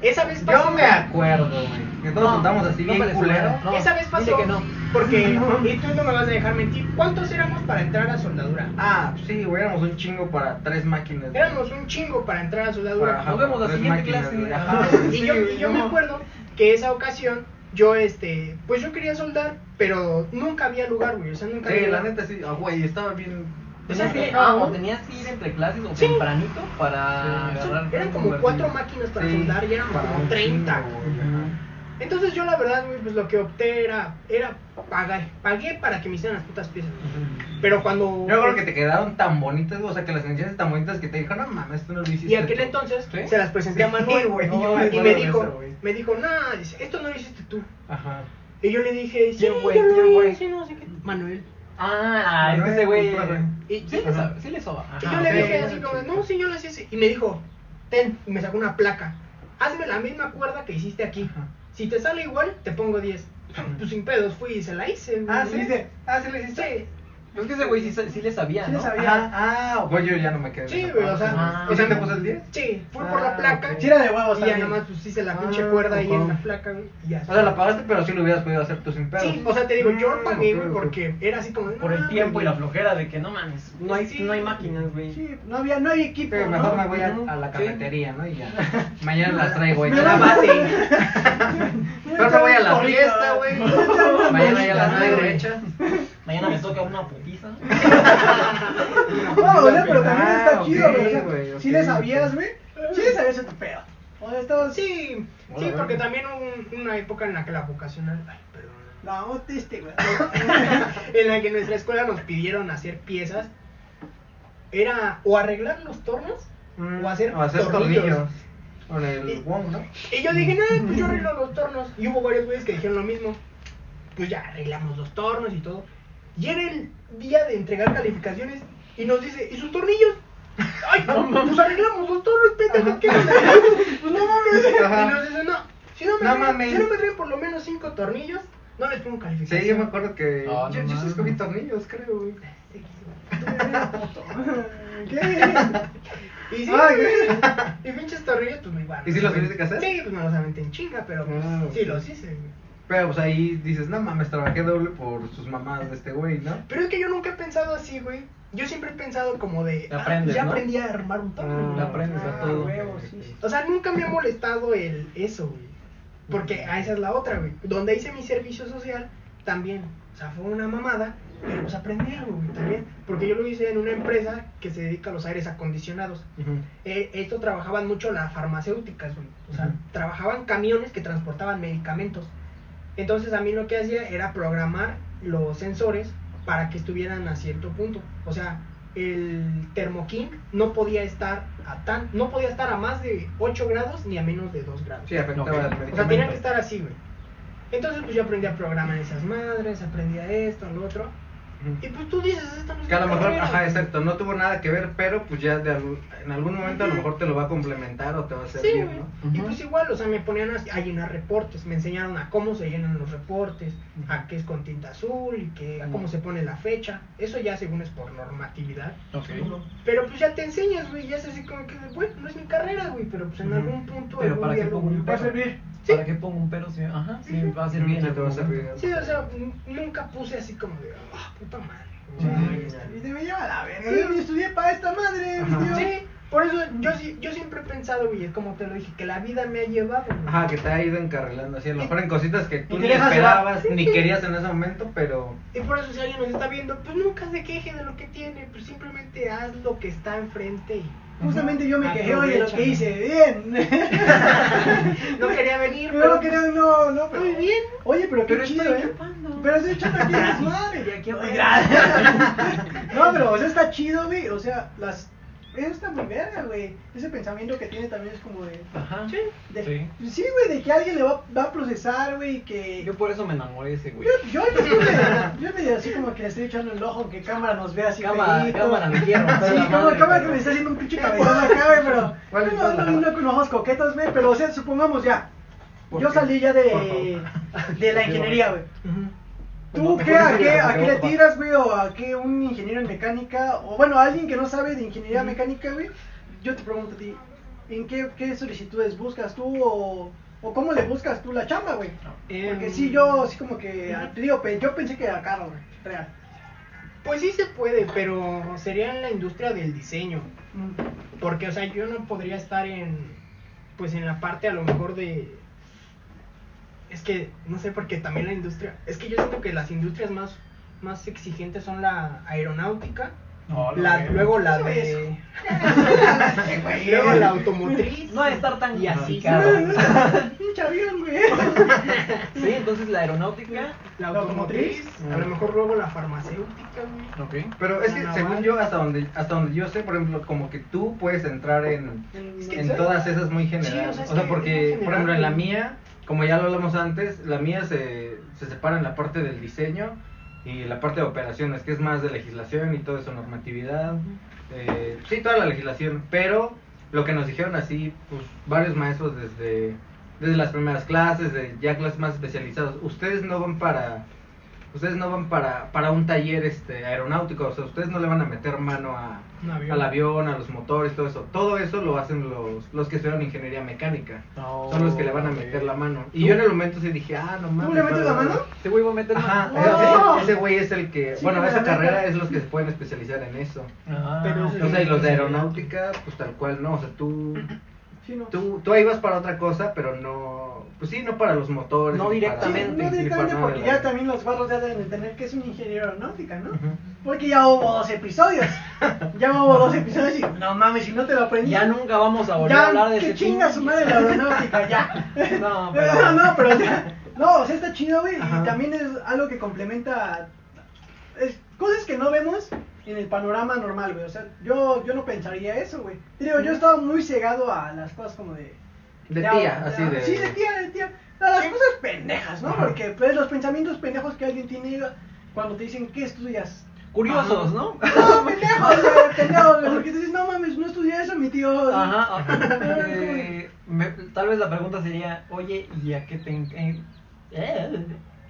Speaker 4: esa vez
Speaker 3: Yo
Speaker 4: pasó.
Speaker 3: me acuerdo, güey. Que todos
Speaker 5: No,
Speaker 3: soldamos así
Speaker 5: no
Speaker 3: bien culero.
Speaker 5: No,
Speaker 4: esa vez pasó.
Speaker 5: que no.
Speaker 4: Porque, y tú no me vas a dejar mentir, ¿cuántos éramos para entrar a soldadura?
Speaker 3: Ah, sí, güey, éramos un chingo para tres máquinas. güey.
Speaker 4: Éramos un chingo para entrar a soldadura.
Speaker 3: Para- ajá,
Speaker 5: Nos vemos la siguiente
Speaker 3: máquinas,
Speaker 5: clase.
Speaker 3: güey.
Speaker 5: Ajá.
Speaker 3: Güey.
Speaker 4: Y yo, y yo me acuerdo que esa ocasión, yo, este, pues yo quería soldar, pero nunca había lugar, güey, o sea, nunca
Speaker 3: Sí,
Speaker 4: había
Speaker 3: la
Speaker 4: lugar.
Speaker 3: neta sí. Ah, güey, estaba bien.
Speaker 5: Tenías que, ah, o tenías que ir entre clases o
Speaker 4: Sí.
Speaker 5: tempranito para
Speaker 4: Son-
Speaker 5: agarrar.
Speaker 4: eran como cuatro máquinas para
Speaker 3: Sí,
Speaker 4: soldar y eran como
Speaker 3: un
Speaker 4: 30.
Speaker 3: chingo,
Speaker 4: güey.
Speaker 3: güey, ajá.
Speaker 4: Entonces yo la verdad, güey, pues lo que opté era, era pagar, pagué para que me hicieran las putas piezas. Pero cuando...
Speaker 3: Yo creo que te quedaron tan bonitas, o sea, que las enseñaste tan bonitas que te dijo, no mames, esto no lo hiciste.
Speaker 4: Y aquel
Speaker 3: tú".
Speaker 4: entonces
Speaker 5: ¿Sí?
Speaker 4: se las presenté a
Speaker 3: Sí,
Speaker 4: Manuel,
Speaker 3: güey,
Speaker 4: güey.
Speaker 3: yo me
Speaker 4: y me dijo,
Speaker 3: eso,
Speaker 4: me dijo, no, esto no lo hiciste tú.
Speaker 3: Ajá.
Speaker 4: Y yo le dije, sí,
Speaker 5: ¿Quién, güey?
Speaker 4: no sé qué. Manuel.
Speaker 5: Ah,
Speaker 3: Manuel,
Speaker 5: ese güey.
Speaker 3: ajá.
Speaker 4: Y,
Speaker 5: Sí le sabe, sí le soba.
Speaker 4: y yo le dije así como, no, sí, yo lo hice. Y me dijo, ten, y me sacó una placa. Hazme la misma cuerda que hiciste aquí. Si te sale igual, te pongo 10. Pues sin pedos fui y se la hice. güey.
Speaker 2: Ah, sí. Ah, sí le hiciste.
Speaker 4: Sí,
Speaker 5: Pues que ese güey sí, sí le sabía,
Speaker 2: Sí
Speaker 5: ¿no?
Speaker 2: le sabía.
Speaker 3: Ajá. Ah, güey, yo ya no me quedé.
Speaker 4: Sí, güey, o sea,
Speaker 5: Ah.
Speaker 3: ¿Y si te puso el 10?
Speaker 4: sí, fui por
Speaker 3: Ah,
Speaker 4: la placa.
Speaker 3: ok.
Speaker 2: Sí, era de huevos
Speaker 4: Y ya
Speaker 2: también.
Speaker 4: nomás pues hice la pinche
Speaker 3: Ah,
Speaker 4: cuerda ahí en la placa, güey. Y ya.
Speaker 3: O sea, la pagaste, pero sí lo hubieras podido hacer tú sin pedos.
Speaker 4: Sí, o sea, te digo, yo
Speaker 3: Mm,
Speaker 4: pagué,
Speaker 3: ok,
Speaker 4: güey,
Speaker 3: ok.
Speaker 4: porque era así como.
Speaker 5: Por el tiempo y la flojera de que no mames, no hay,
Speaker 4: Sí.
Speaker 5: no hay máquinas, güey.
Speaker 2: Sí, no había, no hay equipo.
Speaker 3: Pero
Speaker 2: ¿no?
Speaker 3: mejor me voy a, a la
Speaker 5: Sí.
Speaker 3: cafetería, ¿no? Y ya. Mañana las traigo ahí.
Speaker 2: Me da
Speaker 3: más.
Speaker 2: base.
Speaker 3: Pero me voy a la fiesta, güey. Mañana ya las traigo hechas.
Speaker 5: Mañana me toca una putiza.
Speaker 2: No, o sea, pero también está chido, güey. o
Speaker 3: ok,
Speaker 2: le sabías, güey. Sí le sabías a tu pedo. O sea, estabas.
Speaker 4: Sí, sí, porque también hubo un- una época en la que la vocacional. Ay, perdón.
Speaker 2: No, triste, güey.
Speaker 4: en la que en nuestra escuela nos pidieron hacer piezas. Era o arreglar los tornos o hacer,
Speaker 3: Mm, o hacer
Speaker 4: tornillos.
Speaker 3: tornillos. Con el Wong, ¿no?
Speaker 4: Y yo dije, no, pues yo arreglo los tornos. Y hubo varios güeyes que dijeron lo mismo. Pues ya arreglamos los tornos y todo. Y era el día de entregar calificaciones y nos dice, ¿y sus tornillos? Ay, pues arreglamos los tornos, pendejo, ¿qué nos Pues no mames.
Speaker 3: Ajá.
Speaker 4: Y nos dice, no, si no me,
Speaker 3: No
Speaker 4: traen,
Speaker 3: mames.
Speaker 4: si no me traen por lo menos cinco tornillos, no les pongo calificación.
Speaker 3: Sí, yo me acuerdo que.
Speaker 5: No
Speaker 3: yo, yo sí
Speaker 5: mames.
Speaker 3: escogí tornillos, creo, güey.
Speaker 2: ¿Qué?
Speaker 4: Y sí,
Speaker 2: Ay,
Speaker 4: güey. Y pinches tornillos, pues me igual.
Speaker 3: ¿Y sí los tuviste que hacer?
Speaker 4: Sí, pues me los aventé en chinga, pero pues,
Speaker 3: Ah,
Speaker 4: sí
Speaker 3: ok.
Speaker 4: los hice, güey.
Speaker 3: Pero pues ahí dices, no mames, trabajé doble por sus mamás de este güey, ¿no?
Speaker 4: Pero es que yo nunca he pensado así, güey. Yo siempre he pensado como de. Ah,
Speaker 5: aprendes,
Speaker 4: ya
Speaker 5: ¿no?
Speaker 4: aprendí a armar un torno.
Speaker 3: Ah,
Speaker 5: Le aprendes a todo.
Speaker 2: huevo, sí, sí.
Speaker 4: O sea, nunca me ha molestado el eso, güey. Porque a esa es la otra, güey. Donde hice mi servicio social, también. O sea, fue una mamada, pero pues aprendí algo, güey, también. Porque yo lo hice en una empresa que se dedica a los aires acondicionados. Eh, esto trabajaban mucho las farmacéuticas, güey. O sea,
Speaker 3: Ujú.
Speaker 4: trabajaban camiones que transportaban medicamentos. Entonces a mí lo que hacía era programar los sensores para que estuvieran a cierto punto. O sea, el Thermoking no podía estar a tan, no podía estar a más de 8 grados ni a menos de 2 grados.
Speaker 3: Sí, afectaba
Speaker 4: o sea, tenían que estar así, güey. Entonces pues yo aprendí a programar esas madres, aprendí a esto, a lo otro. Y pues tú dices, esto no es
Speaker 3: Que a lo mejor,
Speaker 4: carrera,
Speaker 3: ajá, exacto, no tuvo nada que ver, pero pues ya de algún- en algún momento a lo mejor te lo va a complementar o te va a
Speaker 4: Sí,
Speaker 3: servir,
Speaker 4: güey.
Speaker 3: ¿no?
Speaker 4: Y
Speaker 5: Ujú.
Speaker 4: pues igual, o sea, me ponían a, a llenar reportes, me enseñaron a cómo se llenan los reportes, a qué es con tinta azul y que, a cómo se pone la fecha. Eso ya según es por normatividad.
Speaker 5: Ok.
Speaker 4: Pero pues ya te enseñas, güey, ya es así como que, bueno, no es mi carrera, güey, pero pues en
Speaker 3: Ujú.
Speaker 4: algún punto...
Speaker 5: Pero
Speaker 4: algún
Speaker 5: para
Speaker 4: día
Speaker 5: qué
Speaker 2: Va a servir.
Speaker 4: Sí.
Speaker 5: ¿Para qué pongo un pero? Sí, ajá, sí, va a servir en
Speaker 3: Sí, te va a servir.
Speaker 4: Sí, o sea, nunca puse así como de, ah, puta madre.
Speaker 2: Sí, y te me lleva la verga.
Speaker 4: Sí.
Speaker 2: Yo estudié para esta madre, tío.
Speaker 4: Sí, por eso yo, sí- yo siempre he pensado, güey, es como te lo dije, que la vida me ha llevado. güey.
Speaker 3: Ajá, que te ha ido encarrilando así, a lo mejor en cositas que tú ni
Speaker 2: llevar.
Speaker 3: esperabas, ni querías en ese momento, pero...
Speaker 4: Y por eso si alguien nos está viendo, pues nunca se queje de lo que tiene, pues simplemente haz lo que está enfrente y
Speaker 2: Justamente yo me quejé hoy de lo que hice. Bien.
Speaker 4: no quería venir,
Speaker 2: Pero
Speaker 4: pero
Speaker 2: no quería, no, no, pero.
Speaker 4: Muy bien.
Speaker 2: Oye, pero qué
Speaker 5: Pero
Speaker 2: chido,
Speaker 5: estoy
Speaker 2: ¿eh?
Speaker 5: chupando.
Speaker 2: Pero estoy echando aquí las madres. No, pero o sea, está chido, güey. O sea, las. Eso está muy verga, güey. Ese pensamiento que tiene también es como de.
Speaker 5: Ajá.
Speaker 4: Sí.
Speaker 2: de-
Speaker 5: Sí.
Speaker 2: Sí, güey, de que alguien le va, va a procesar, güey, que.
Speaker 5: Yo por eso me enamoré de ese güey.
Speaker 2: Yo, yo, yo, me- yo medio así como que le estoy echando el ojo, que cámara nos vea así.
Speaker 5: Cámara,
Speaker 2: feíto.
Speaker 5: cámara, me quiero
Speaker 2: Sí,
Speaker 5: la
Speaker 2: cámara,
Speaker 5: madre,
Speaker 2: cámara que me está haciendo un pinche cabezón acá, güey, pero.
Speaker 3: ¿Cuál es
Speaker 2: no,
Speaker 3: la-
Speaker 2: no, no con ojos coquetos, güey, pero o sea, supongamos ya.
Speaker 3: ¿Por
Speaker 2: Yo
Speaker 3: qué?
Speaker 2: salí ya de, de la ingeniería, güey. ¿Tú qué, a qué, a qué le tiras, güey? ¿O a qué un ingeniero en mecánica? O bueno, alguien que no sabe de ingeniería mecánica, güey. Yo te pregunto a ti, ¿en qué, qué solicitudes buscas tú o, o cómo le buscas tú la chamba, güey? Porque
Speaker 4: Em,
Speaker 2: sí, yo así como que, te digo, yo pensé que era caro, güey, real.
Speaker 4: Pues sí se puede, pero sería en la industria del diseño. Porque, o sea, yo no podría estar en, pues en la parte a lo mejor de... Es que, no sé, porque también la industria... Es que yo siento que las industrias más, más exigentes son la aeronáutica
Speaker 5: No,
Speaker 4: La,
Speaker 5: no,
Speaker 4: luego la de. Luego la automotriz.
Speaker 5: No de estar tan
Speaker 4: Y así.
Speaker 2: güey.
Speaker 5: Sí, entonces la aeronáutica.
Speaker 4: La automotriz. A lo mejor luego la farmacéutica, güey.
Speaker 5: Ok.
Speaker 3: Pero es que
Speaker 4: Naval.
Speaker 3: según yo, hasta donde, hasta donde yo sé, por ejemplo, como que tú puedes entrar en,
Speaker 4: Es que
Speaker 3: en todas esas muy generales.
Speaker 4: Sí, o sea,
Speaker 3: o sea,
Speaker 4: que
Speaker 3: porque, por ejemplo, en la
Speaker 4: general,
Speaker 3: mía, como ya lo hablamos antes, la mía se, se separa en la parte del diseño y la parte de operaciones, que es más de legislación y todo eso, normatividad. eh, sí, toda la legislación. Pero lo que nos dijeron así, pues varios maestros desde, desde las primeras clases, de ya clases más especializadas, ustedes no van para ustedes no van para, para un taller este aeronáutico, o sea, ustedes no le van a meter mano a,
Speaker 4: avión.
Speaker 3: al avión, a los motores, todo eso. Todo eso lo hacen los, los que estudian ingeniería mecánica.
Speaker 5: Oh,
Speaker 3: Son los que le van a meter la mano. Y yo en el momento sí dije, ah, no mames.
Speaker 2: le metes la mano?
Speaker 5: Este güey va a meter
Speaker 3: Ajá,
Speaker 5: mano.
Speaker 2: ¡Oh!
Speaker 3: ese- ese güey es el que,
Speaker 2: Sí,
Speaker 3: bueno, esa carrera es los que se pueden especializar en eso.
Speaker 5: Ah,
Speaker 4: Pero ese-
Speaker 3: O sea, y los de aeronáutica, pues tal cual, no, o sea, tú,
Speaker 2: Sí, no.
Speaker 3: tú, tú ahí vas para otra cosa, pero no, pues sí, no para los motores.
Speaker 5: No
Speaker 3: para-
Speaker 5: directamente.
Speaker 2: No
Speaker 3: para
Speaker 2: directamente porque ya también los barros ya deben de tener que es un ingeniero aeronáutica, ¿no? Porque ya hubo dos episodios. Ya hubo dos episodios y no mames, si no te lo aprendí.
Speaker 5: Ya nunca vamos a volver a hablar de
Speaker 2: que
Speaker 5: ese
Speaker 2: chinga su madre la aeronáutica, ya.
Speaker 5: No, pero-
Speaker 2: no, pero o sea, no, o sea, está chido, güey, y también es algo que complementa es, cosas que no vemos en el panorama normal, güey. O sea, yo, yo no pensaría eso, güey. Digo, yo estaba muy cegado a las cosas como de...
Speaker 3: De
Speaker 2: ya,
Speaker 3: tía,
Speaker 2: ya,
Speaker 3: así de...
Speaker 2: Sí, de tía, de tía. A las cosas pendejas, ¿no?
Speaker 3: Ajá.
Speaker 2: Porque, pues, los pensamientos pendejos que alguien tiene cuando te dicen, ¿qué estudias?
Speaker 5: Curiosos, ¿no?
Speaker 2: No, pendejos, güey, pendejos, güey, porque te dices, no mames, no estudié eso, mi tío.
Speaker 5: Ajá, ajá. Eh, me- tal vez la pregunta sería, oye, ¿y a qué te eh, eh,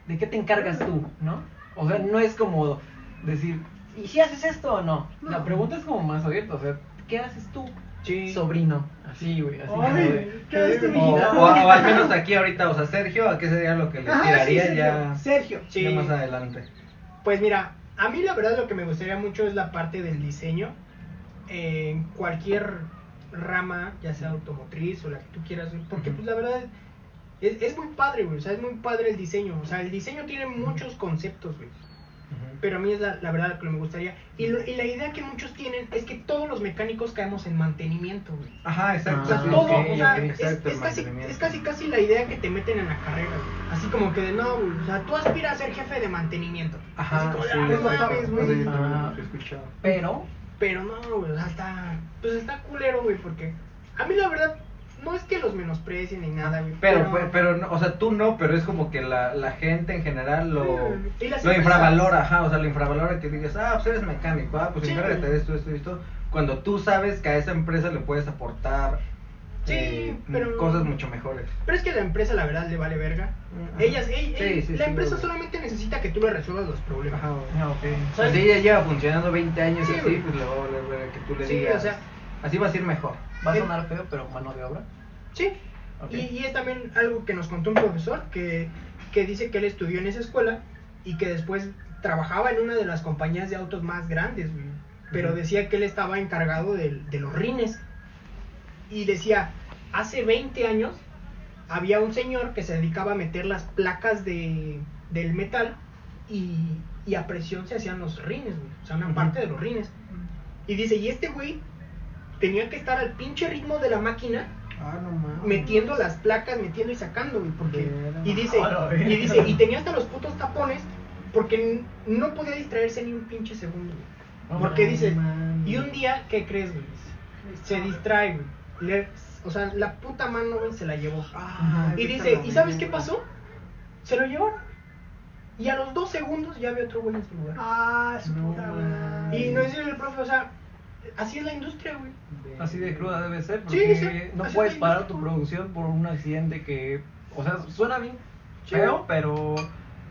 Speaker 5: de qué te encargas tú, no? O sea, no es como decir, ¿y si haces esto o no? La
Speaker 2: No.
Speaker 5: pregunta es como más abierta, o sea, ¿qué haces tú,
Speaker 4: Sí.
Speaker 5: sobrino? Así, güey, así como
Speaker 2: Ay,
Speaker 5: de-
Speaker 2: ¿qué haces,
Speaker 3: O,
Speaker 2: mijita?
Speaker 3: o- o al menos aquí ahorita, o sea, Sergio, ¿a qué sería lo que le
Speaker 2: Ajá, sí,
Speaker 3: tiraría
Speaker 2: Sergio,
Speaker 3: ya,
Speaker 2: Sergio.
Speaker 4: Sí.
Speaker 3: ya más adelante?
Speaker 4: Pues mira, a mí la verdad lo que me gustaría mucho es la parte del diseño. En cualquier rama, ya sea automotriz o la que tú quieras, porque pues la verdad es, es muy padre, güey, o sea, es muy padre el diseño. O sea, el diseño tiene muchos conceptos, güey. Pero a mí es la, la verdad lo que me gustaría. Y, lo- y la idea que muchos tienen es que todos los mecánicos caemos en mantenimiento, güey.
Speaker 3: Ajá, exacto.
Speaker 4: O sea,
Speaker 5: Ah,
Speaker 3: sí,
Speaker 4: todo, o sea, es,
Speaker 3: exacto,
Speaker 4: es
Speaker 3: el
Speaker 4: casi, es casi casi la idea que te meten en la carrera, güey. Así como que de no, güey, o sea, tú aspiras a ser jefe de mantenimiento.
Speaker 3: Ajá,
Speaker 4: Así como,
Speaker 3: sí,
Speaker 4: "Ah, no
Speaker 3: exacto.
Speaker 4: mames, güey".
Speaker 3: Sí,
Speaker 5: Ah.
Speaker 3: lo he escuchado.
Speaker 5: Pero,
Speaker 4: Pero no, güey, o sea, está, pues está culero, güey, porque a mí la verdad no es que los menosprecien ni nada, güey.
Speaker 3: Pero, pero, pero no, o sea, tú no, pero es como que la, la gente en general lo,
Speaker 4: Sí, y
Speaker 3: lo infravalora, ajá, o sea, lo infravalora que digas, ah, pues eres mecánico, ah, pues
Speaker 4: Sí.
Speaker 3: esto, esto y esto, cuando tú sabes que a esa empresa le puedes aportar
Speaker 4: Sí,
Speaker 3: eh,
Speaker 4: pero-
Speaker 3: cosas mucho mejores.
Speaker 4: Pero es que la empresa la verdad le vale verga.
Speaker 3: Ajá.
Speaker 4: Ellas, ey-
Speaker 3: Sí,
Speaker 4: ey-
Speaker 3: sí,
Speaker 4: la
Speaker 3: sí,
Speaker 4: empresa solamente necesita que tú le resuelvas los problemas.
Speaker 3: Ajá, güey.
Speaker 5: ah, ok.
Speaker 3: O sea, si ella lleva funcionando 20 años
Speaker 4: Sí,
Speaker 3: así, pues le va a valer verga que tú le
Speaker 4: Sí,
Speaker 3: digas,
Speaker 4: o sea-
Speaker 3: así vas a ir mejor.
Speaker 5: Va a sonar feo, pero mano de obra.
Speaker 4: Sí.
Speaker 5: Ok.
Speaker 4: Y, y es también algo que nos contó un profesor que, que dice que él estudió en esa escuela y que después trabajaba en una de las compañías de autos más grandes, güey. Pero
Speaker 3: Ujú.
Speaker 4: decía que él estaba encargado del- de, los rines. Y decía, hace 20 años había un señor que se dedicaba a meter las placas de, del metal y, y a presión se hacían los rines, güey. O sea, una
Speaker 3: Ujú.
Speaker 4: parte de los rines. Y dice, y este güey tenía que estar al pinche ritmo de la máquina
Speaker 3: Ah, no mames.
Speaker 4: metiendo las placas, metiendo y sacando, güey, porque y dice, y dice, y tenía hasta los putos tapones porque no podía distraerse ni un pinche segundo, güey. Porque dice, y un día, ¿qué crees, güey? Se distrae, güey. Le- o sea, la puta mano, güey, se la llevó.
Speaker 3: Ah,
Speaker 4: y dice, ¿y sabes qué pasó? Se lo llevaron. Y a los dos segundos ya había otro güey en su lugar.
Speaker 2: Ah, su
Speaker 3: No
Speaker 2: puta
Speaker 3: mames.
Speaker 4: Y no es el profe, o sea, así es la industria, güey.
Speaker 5: Así de cruda debe ser, porque
Speaker 4: sí,
Speaker 5: no puedes
Speaker 4: de-
Speaker 5: parar tu producción por un accidente que, o sea, suena bien
Speaker 4: Sí.
Speaker 5: feo, pero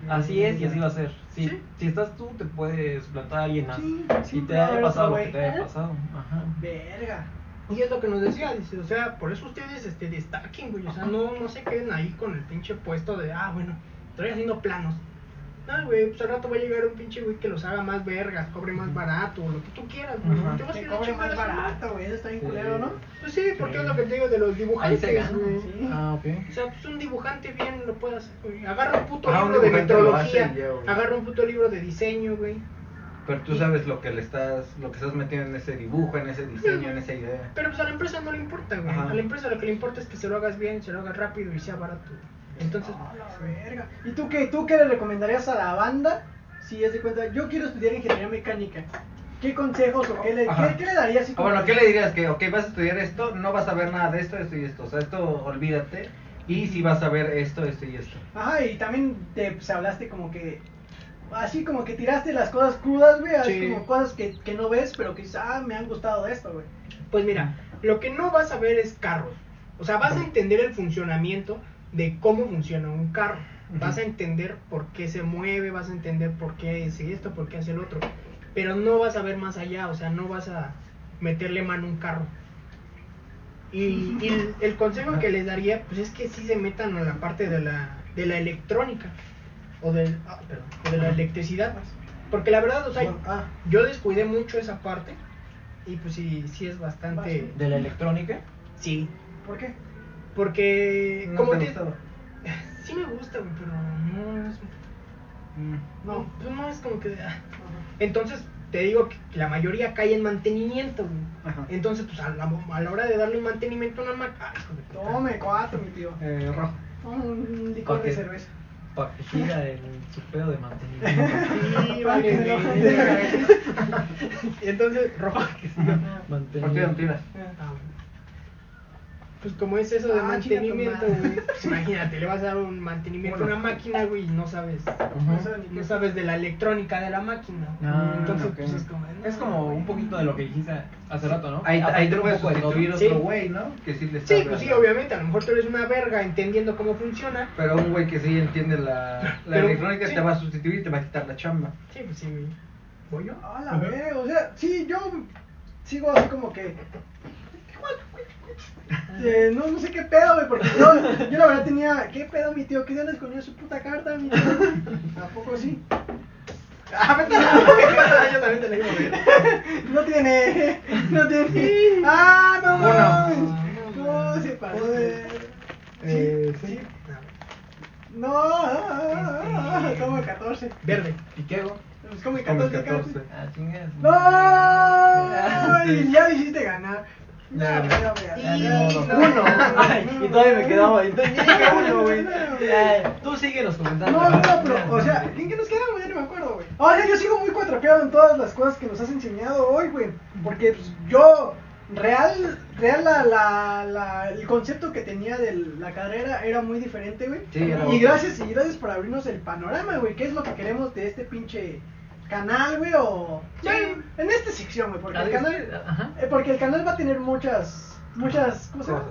Speaker 5: así es y así va a ser. Si,
Speaker 4: Sí.
Speaker 5: si estás tú, te puedes plantar a alguien
Speaker 2: Sí,
Speaker 5: y te haya pasado lo que te haya pasado. Ajá.
Speaker 2: Verga.
Speaker 4: Y es lo que nos decía, dice, o sea, por eso ustedes este, destaquen, güey, o sea, no, no se queden ahí con el pinche puesto de, ah, bueno, estoy haciendo planos. No, güey, pues al rato va a llegar un pinche güey que los haga más vergas, cobre más barato, o lo que tú quieras, güey. Te vas a
Speaker 2: Que
Speaker 4: ir a
Speaker 2: cobre más barato, güey. Eso está bien
Speaker 5: Sí.
Speaker 2: culero, ¿no?
Speaker 4: Pues sí, porque
Speaker 5: Sí.
Speaker 4: es lo que te digo de los
Speaker 5: Ahí
Speaker 4: dibujantes,
Speaker 5: se gana.
Speaker 4: güey.
Speaker 2: Sí.
Speaker 5: Ah, ok.
Speaker 4: O sea, pues un dibujante bien lo puede hacer, güey. Agarra un puto
Speaker 3: un
Speaker 4: libro de metrología, agarra un puto libro de diseño, güey.
Speaker 3: Pero tú sabes lo que le estás, lo que estás metiendo en ese dibujo, en ese diseño, en esa idea.
Speaker 4: Pero pues a la empresa no le importa, güey.
Speaker 3: Ajá.
Speaker 4: A la empresa lo que le importa es que se lo hagas bien, se lo hagas rápido y sea barato. Entonces,
Speaker 2: Ah, verga. ¿Y tú qué, tú qué le recomendarías a la banda si es de cuenta, yo quiero estudiar ingeniería mecánica? ¿Qué consejos o qué le, qué, qué le darías?
Speaker 3: O
Speaker 2: como
Speaker 3: bueno, ¿qué le dirías? Que, ok, vas a estudiar esto, no vas a ver nada de esto, esto y esto. O sea, esto olvídate. Y si vas a ver esto, esto y esto.
Speaker 2: Ajá, y también te pues, hablaste como que. Así como que tiraste las cosas crudas, güey. Así
Speaker 4: Sí.
Speaker 2: como cosas que, que no ves, pero que ah, me han gustado de esto, güey.
Speaker 4: pues mira, lo que no vas a ver es carros. O sea, vas a entender el funcionamiento de cómo funciona un carro. Vas a entender por qué se mueve, vas a entender por qué hace esto, por qué hace el otro. Pero no vas a ver más allá, o sea, no vas a meterle mano a un carro. Y, y el, el consejo que les daría, pues es que sí se metan a la parte de la, de la electrónica. O, del, ah, perdón, o de la electricidad. Porque la verdad, o sea,
Speaker 2: Ah,
Speaker 4: yo descuidé mucho esa parte. Y pues sí, sí es bastante...
Speaker 5: De la electrónica.
Speaker 4: Sí.
Speaker 2: ¿por qué?
Speaker 4: Porque...
Speaker 3: ¿No
Speaker 4: como
Speaker 3: te gustaba?
Speaker 4: Sí me gusta, güey, pero no es...
Speaker 3: Mm.
Speaker 4: No, pues no es como que... ah. Entonces, te digo que la mayoría cae en mantenimiento, güey.
Speaker 3: Ajá.
Speaker 4: Entonces, pues a la, a la hora de darle mantenimiento a una máquina... Ah.
Speaker 2: Tome cuatro, mi tío.
Speaker 3: Eh, rojo.
Speaker 2: Un licor
Speaker 5: ¿Pa'
Speaker 2: de cerveza.
Speaker 5: Para que siga en su pedo de mantenimiento.
Speaker 4: Sí,
Speaker 2: Para que
Speaker 4: vale, entonces, rojo.
Speaker 3: Partido
Speaker 5: mantenimiento.
Speaker 3: en tiras.
Speaker 4: Ah. Pues como es eso de
Speaker 2: Ah,
Speaker 4: mantenimiento, güey. Pues imagínate, le vas a dar un mantenimiento a una máquina, güey, y no sabes...
Speaker 2: No
Speaker 4: No sabes de la electrónica de la máquina.
Speaker 5: Ah,
Speaker 4: Entonces, pues es como...
Speaker 5: Es como un poquito de lo que dijiste hace rato, ¿no?
Speaker 3: Ahí, ahí
Speaker 5: un
Speaker 3: puedes sustituir otro güey, ¿no? Que sí le
Speaker 4: Sí, pues
Speaker 3: a
Speaker 4: sí, obviamente. A lo mejor tú eres una verga entendiendo cómo funciona.
Speaker 3: Pero un güey que sí entiende la, la
Speaker 4: Pero,
Speaker 3: electrónica
Speaker 4: sí.
Speaker 3: te va a sustituir y te va a quitar la chamba.
Speaker 4: Sí, pues sí, güey. ¿Voy yo?
Speaker 2: Ah, la verga, o sea, sí, yo sigo así como que. Eh, no, no sé qué pedo, güey, porque yo, yo la verdad tenía. ¿Qué pedo, mi tío? ¿Qué día le escondió su puta carta, mi tío? ¿A poco sí?
Speaker 4: Ah, vete. yo también te a ver.
Speaker 2: No tiene. No tiene. ¡Ah, no!
Speaker 3: Uno.
Speaker 2: mames! No, se pasó de.
Speaker 3: Eh,
Speaker 2: sí. No, toma 14.
Speaker 4: Verde.
Speaker 5: ¿Y qué hago?
Speaker 2: Pues como
Speaker 3: Comes
Speaker 2: 14
Speaker 3: 14.
Speaker 2: cartas.
Speaker 5: Ah, chingas.
Speaker 2: ¡No! Y ya le hiciste ganar. No,
Speaker 5: modo.
Speaker 2: no,
Speaker 5: Uno. Ay, y todavía me quedaba. Entonces uno, güey. Tú sigue los comentarios.
Speaker 2: No, no, no, pero, o sea, ¿en qué nos quedamos? Ya no me acuerdo, güey. O sea, yo sigo muy cuatropeado en todas las cosas que nos has enseñado hoy, güey. Porque pues, yo, real, real, la, la, la- el concepto que tenía de la carrera era muy diferente, güey.
Speaker 3: Sí,
Speaker 2: y gracias, y gracias por abrirnos el panorama, güey. ¿Qué es lo que queremos de este pinche canal, güey? O.
Speaker 4: Sí.
Speaker 2: En esta sección, güey. Porque
Speaker 5: Ah,
Speaker 2: el canal.
Speaker 5: ajá.
Speaker 2: eh, porque el canal va a tener muchas. Muchas. ¿Cómo se llama?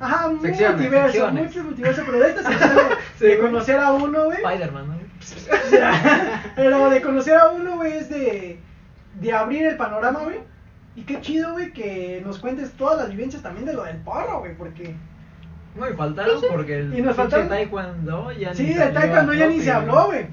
Speaker 2: Ajá,
Speaker 3: Secciones,
Speaker 2: multiverso,
Speaker 5: secciones.
Speaker 2: mucho multiverso, pero de esta sección de, de conocer a uno, güey.
Speaker 5: Spider-Man, ¿no?
Speaker 2: Pero de conocer a uno, güey, es de, de abrir el panorama, güey. Y qué chido, güey, que nos cuentes todas las vivencias también de lo del porro, güey, porque...
Speaker 5: No, y faltaron porque el
Speaker 2: Y nos
Speaker 5: pinche
Speaker 2: faltaron-
Speaker 5: taekwondo ya
Speaker 2: Sí,
Speaker 5: ni
Speaker 2: de
Speaker 5: salió
Speaker 2: taekwondo ya ni
Speaker 5: flote,
Speaker 2: se
Speaker 5: güey.
Speaker 2: habló, güey.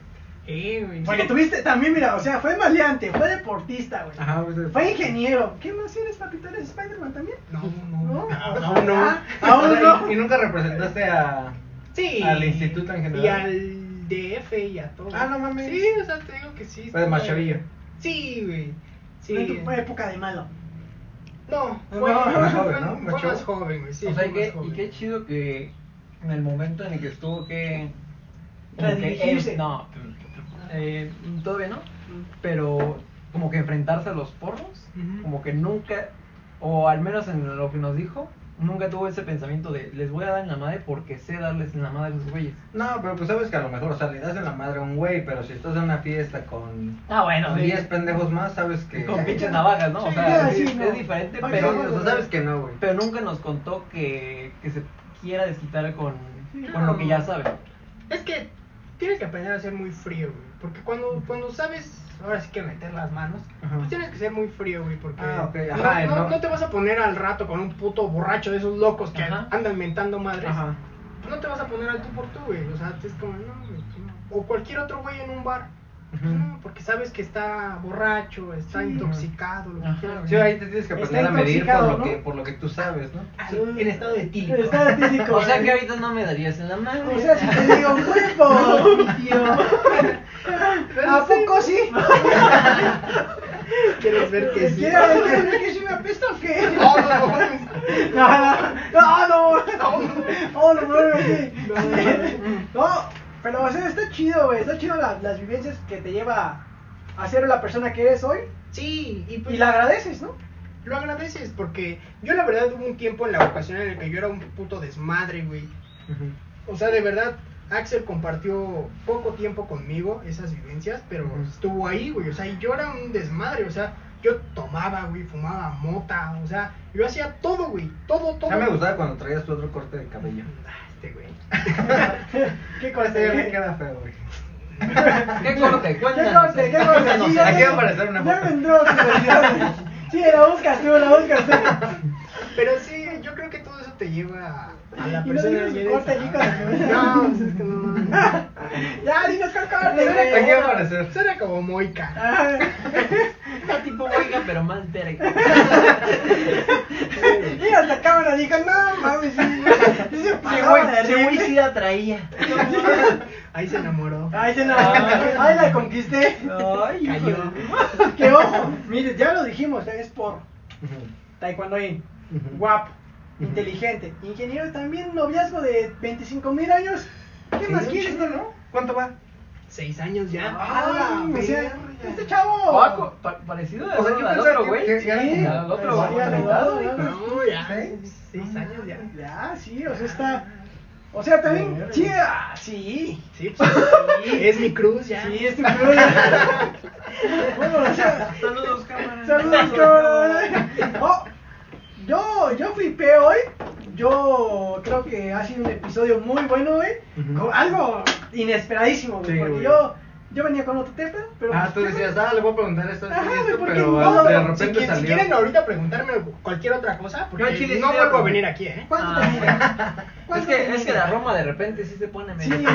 Speaker 4: Eh, güey.
Speaker 2: Porque tuviste también, mira, o sea, fue maleante, fue deportista, güey.
Speaker 3: Ajá, pues,
Speaker 2: Fue ingeniero. ¿Qué más eres, papito? ¿Eres Spider-Man también?
Speaker 4: No,
Speaker 2: ¿No?
Speaker 4: no.
Speaker 2: Aún
Speaker 4: no.
Speaker 2: Ah, aún no.
Speaker 3: Y, y nunca representaste a.
Speaker 4: Sí.
Speaker 3: Al instituto en general.
Speaker 4: Y al DF y a todo.
Speaker 3: Ah, no mames.
Speaker 4: Sí, o sea, te digo que sí.
Speaker 3: Fue de más
Speaker 4: estuve-
Speaker 3: chavillo.
Speaker 4: Sí, güey. Sí.
Speaker 2: En tu época de malo.
Speaker 4: No,
Speaker 2: No,
Speaker 4: fue,
Speaker 3: más
Speaker 4: fue-
Speaker 3: joven, ¿no?
Speaker 4: fue
Speaker 3: Más
Speaker 4: más joven, güey. Sí,
Speaker 5: o sea,
Speaker 4: fue
Speaker 5: y qué,
Speaker 4: más joven.
Speaker 5: y qué chido que en el momento en el que estuvo que...
Speaker 2: Redirigirse.
Speaker 5: no, eh, todavía no, pero como que enfrentarse a los porros, como que nunca, o al menos en lo que nos dijo, nunca tuvo ese pensamiento de les voy a dar en la madre porque sé darles en la madre a esos güeyes.
Speaker 3: No, pero pues sabes que a lo mejor, o sea, le das en la madre a un güey, pero si estás en una fiesta con
Speaker 5: Ah, bueno,
Speaker 3: con
Speaker 5: sí.
Speaker 3: 10 pendejos más, sabes que.
Speaker 5: Con pinches navajas, ¿no? O sea,
Speaker 2: ya,
Speaker 5: sí,
Speaker 2: sí, no.
Speaker 5: es diferente,
Speaker 2: Ay,
Speaker 5: pero,
Speaker 3: Sí, o sea, sabes que no, güey.
Speaker 5: pero nunca nos contó que, que se quiera desquitar con,
Speaker 2: Sí.
Speaker 5: con lo que ya sabe.
Speaker 4: Es que tienes que aprender a ser muy frío, güey. Porque cuando, cuando sabes, ahora sí que meter las manos,
Speaker 3: Ajá.
Speaker 4: pues tienes que ser muy frío, güey. Porque
Speaker 3: Ah,
Speaker 4: no-
Speaker 3: ajá,
Speaker 4: no,
Speaker 3: no.
Speaker 4: no te vas a poner al rato con un puto borracho de esos locos que
Speaker 5: Ajá.
Speaker 4: andan mentando madres. Pues no te vas a poner al tú por tú, güey. O sea, es como, no, güey, no. O cualquier otro güey en un bar. No, porque sabes que está borracho, está
Speaker 2: Sí.
Speaker 4: intoxicado, lo que quieras.
Speaker 3: Sí, ahí te tienes que
Speaker 2: Está
Speaker 3: aprender a medir por
Speaker 2: intoxicado,
Speaker 3: lo,
Speaker 2: ¿no?
Speaker 3: que, por lo que tú sabes, ¿no?
Speaker 4: Sí, en estado de tílico.
Speaker 2: Está etílico.
Speaker 5: O sea que ahorita no me darías en la mano.
Speaker 2: O sea, si te digo mi tío. ¿A poco sí?
Speaker 4: ¿Quieres ver que sí?
Speaker 2: ¿Quieres ¿Quieres ver que sí me apesta o qué?
Speaker 4: No, no, no.
Speaker 2: No, no, no, no, no, no. No, pero o sea, está chido, güey, está chido la- las vivencias que te lleva a ser la persona que eres hoy
Speaker 4: Sí, y pues
Speaker 2: y la agradeces, ¿no?
Speaker 4: lo agradeces porque yo la verdad hubo un tiempo en la vocación en el que yo era un puto desmadre, güey. O sea, de verdad, Axel compartió poco tiempo conmigo esas vivencias, pero estuvo ahí, güey. O sea, y yo era un desmadre, o sea, yo tomaba, güey, fumaba mota, o sea, yo hacía todo, güey, todo, todo.
Speaker 3: Ya me gustaba cuando traías tu otro corte de cabello.
Speaker 4: Ah, Este, güey.
Speaker 2: ¿Qué corte?
Speaker 3: ya me queda feo, güey.
Speaker 5: ¿Qué corte?
Speaker 2: ¿Qué
Speaker 5: Cuéntanos.
Speaker 2: corte? ¿Qué corte? Sí, ya
Speaker 3: Aquí va a aparecer una
Speaker 2: Ya
Speaker 3: foto.
Speaker 2: entró curiosidad. Sí, la buscas tú, la buscas tú.
Speaker 4: Pero sí, yo creo que todo eso te lleva a la
Speaker 2: no
Speaker 4: persona
Speaker 2: digas
Speaker 4: que
Speaker 2: corte el-
Speaker 4: No, es que no.
Speaker 2: Ya, dinos cuál corte.
Speaker 3: Aquí va a aparecer.
Speaker 4: Suena como Moica.
Speaker 5: Está tipo oiga, pero más verga.
Speaker 2: Y hasta cámara dijo, no mames, sí, sí se
Speaker 5: Ese güey, sí la traía.
Speaker 4: Ahí se enamoró.
Speaker 2: Ay, se la, ay, la conquisté.
Speaker 5: Ay,
Speaker 4: Cayó.
Speaker 2: Que ojo, mire, ya lo dijimos, es por taekwondo
Speaker 3: Ujú.
Speaker 2: guapo, inteligente, ingeniero también, noviazgo de 25 mil años. ¿Qué
Speaker 3: Sí,
Speaker 2: más quieres, no?
Speaker 3: ¿Cuánto va?
Speaker 4: Seis años ya.
Speaker 2: Ah, o sea. Este chavo.
Speaker 5: Paco, pa- parecido
Speaker 3: O sea, yo
Speaker 5: al
Speaker 3: pensaba
Speaker 5: otro güey.
Speaker 2: Sí,
Speaker 5: al otro
Speaker 2: sí,
Speaker 5: güey.
Speaker 2: ¿no?
Speaker 4: Ya.
Speaker 2: ¿Sí?
Speaker 4: Seis años ya.
Speaker 2: Ya, sí, o sea, está. O sea, también. Sí, ah, sí.
Speaker 4: Sí, pues, es mi cruz ya.
Speaker 2: Sí, este cruz. bueno, o sea.
Speaker 5: Saludos, cámara.
Speaker 2: Saludos, cabrón. Oh, yo, yo flipé hoy. Yo creo que ha sido un episodio muy bueno, güey. Con Algo inesperadísimo, güey.
Speaker 3: Sí,
Speaker 2: porque
Speaker 3: güey.
Speaker 2: yo, yo venía con otro tema, pero.
Speaker 3: Ah, tú
Speaker 2: pues,
Speaker 3: decías, ah, le voy a preguntar esto, esto
Speaker 2: Ajá,
Speaker 3: esto,
Speaker 2: ¿por qué
Speaker 3: pero
Speaker 2: no?
Speaker 3: de
Speaker 2: Si
Speaker 3: repente
Speaker 4: Si, qui- si
Speaker 3: salió.
Speaker 4: quieren ahorita preguntarme cualquier otra cosa, porque
Speaker 5: al chile
Speaker 4: no vuelvo a venir aquí, ¿eh?
Speaker 2: ¿Cuánto
Speaker 5: Ah.
Speaker 2: te mide?
Speaker 5: Es
Speaker 2: ¿Cuánto
Speaker 5: que, es que la Roma de repente sí se pone
Speaker 2: Sí,
Speaker 5: medio.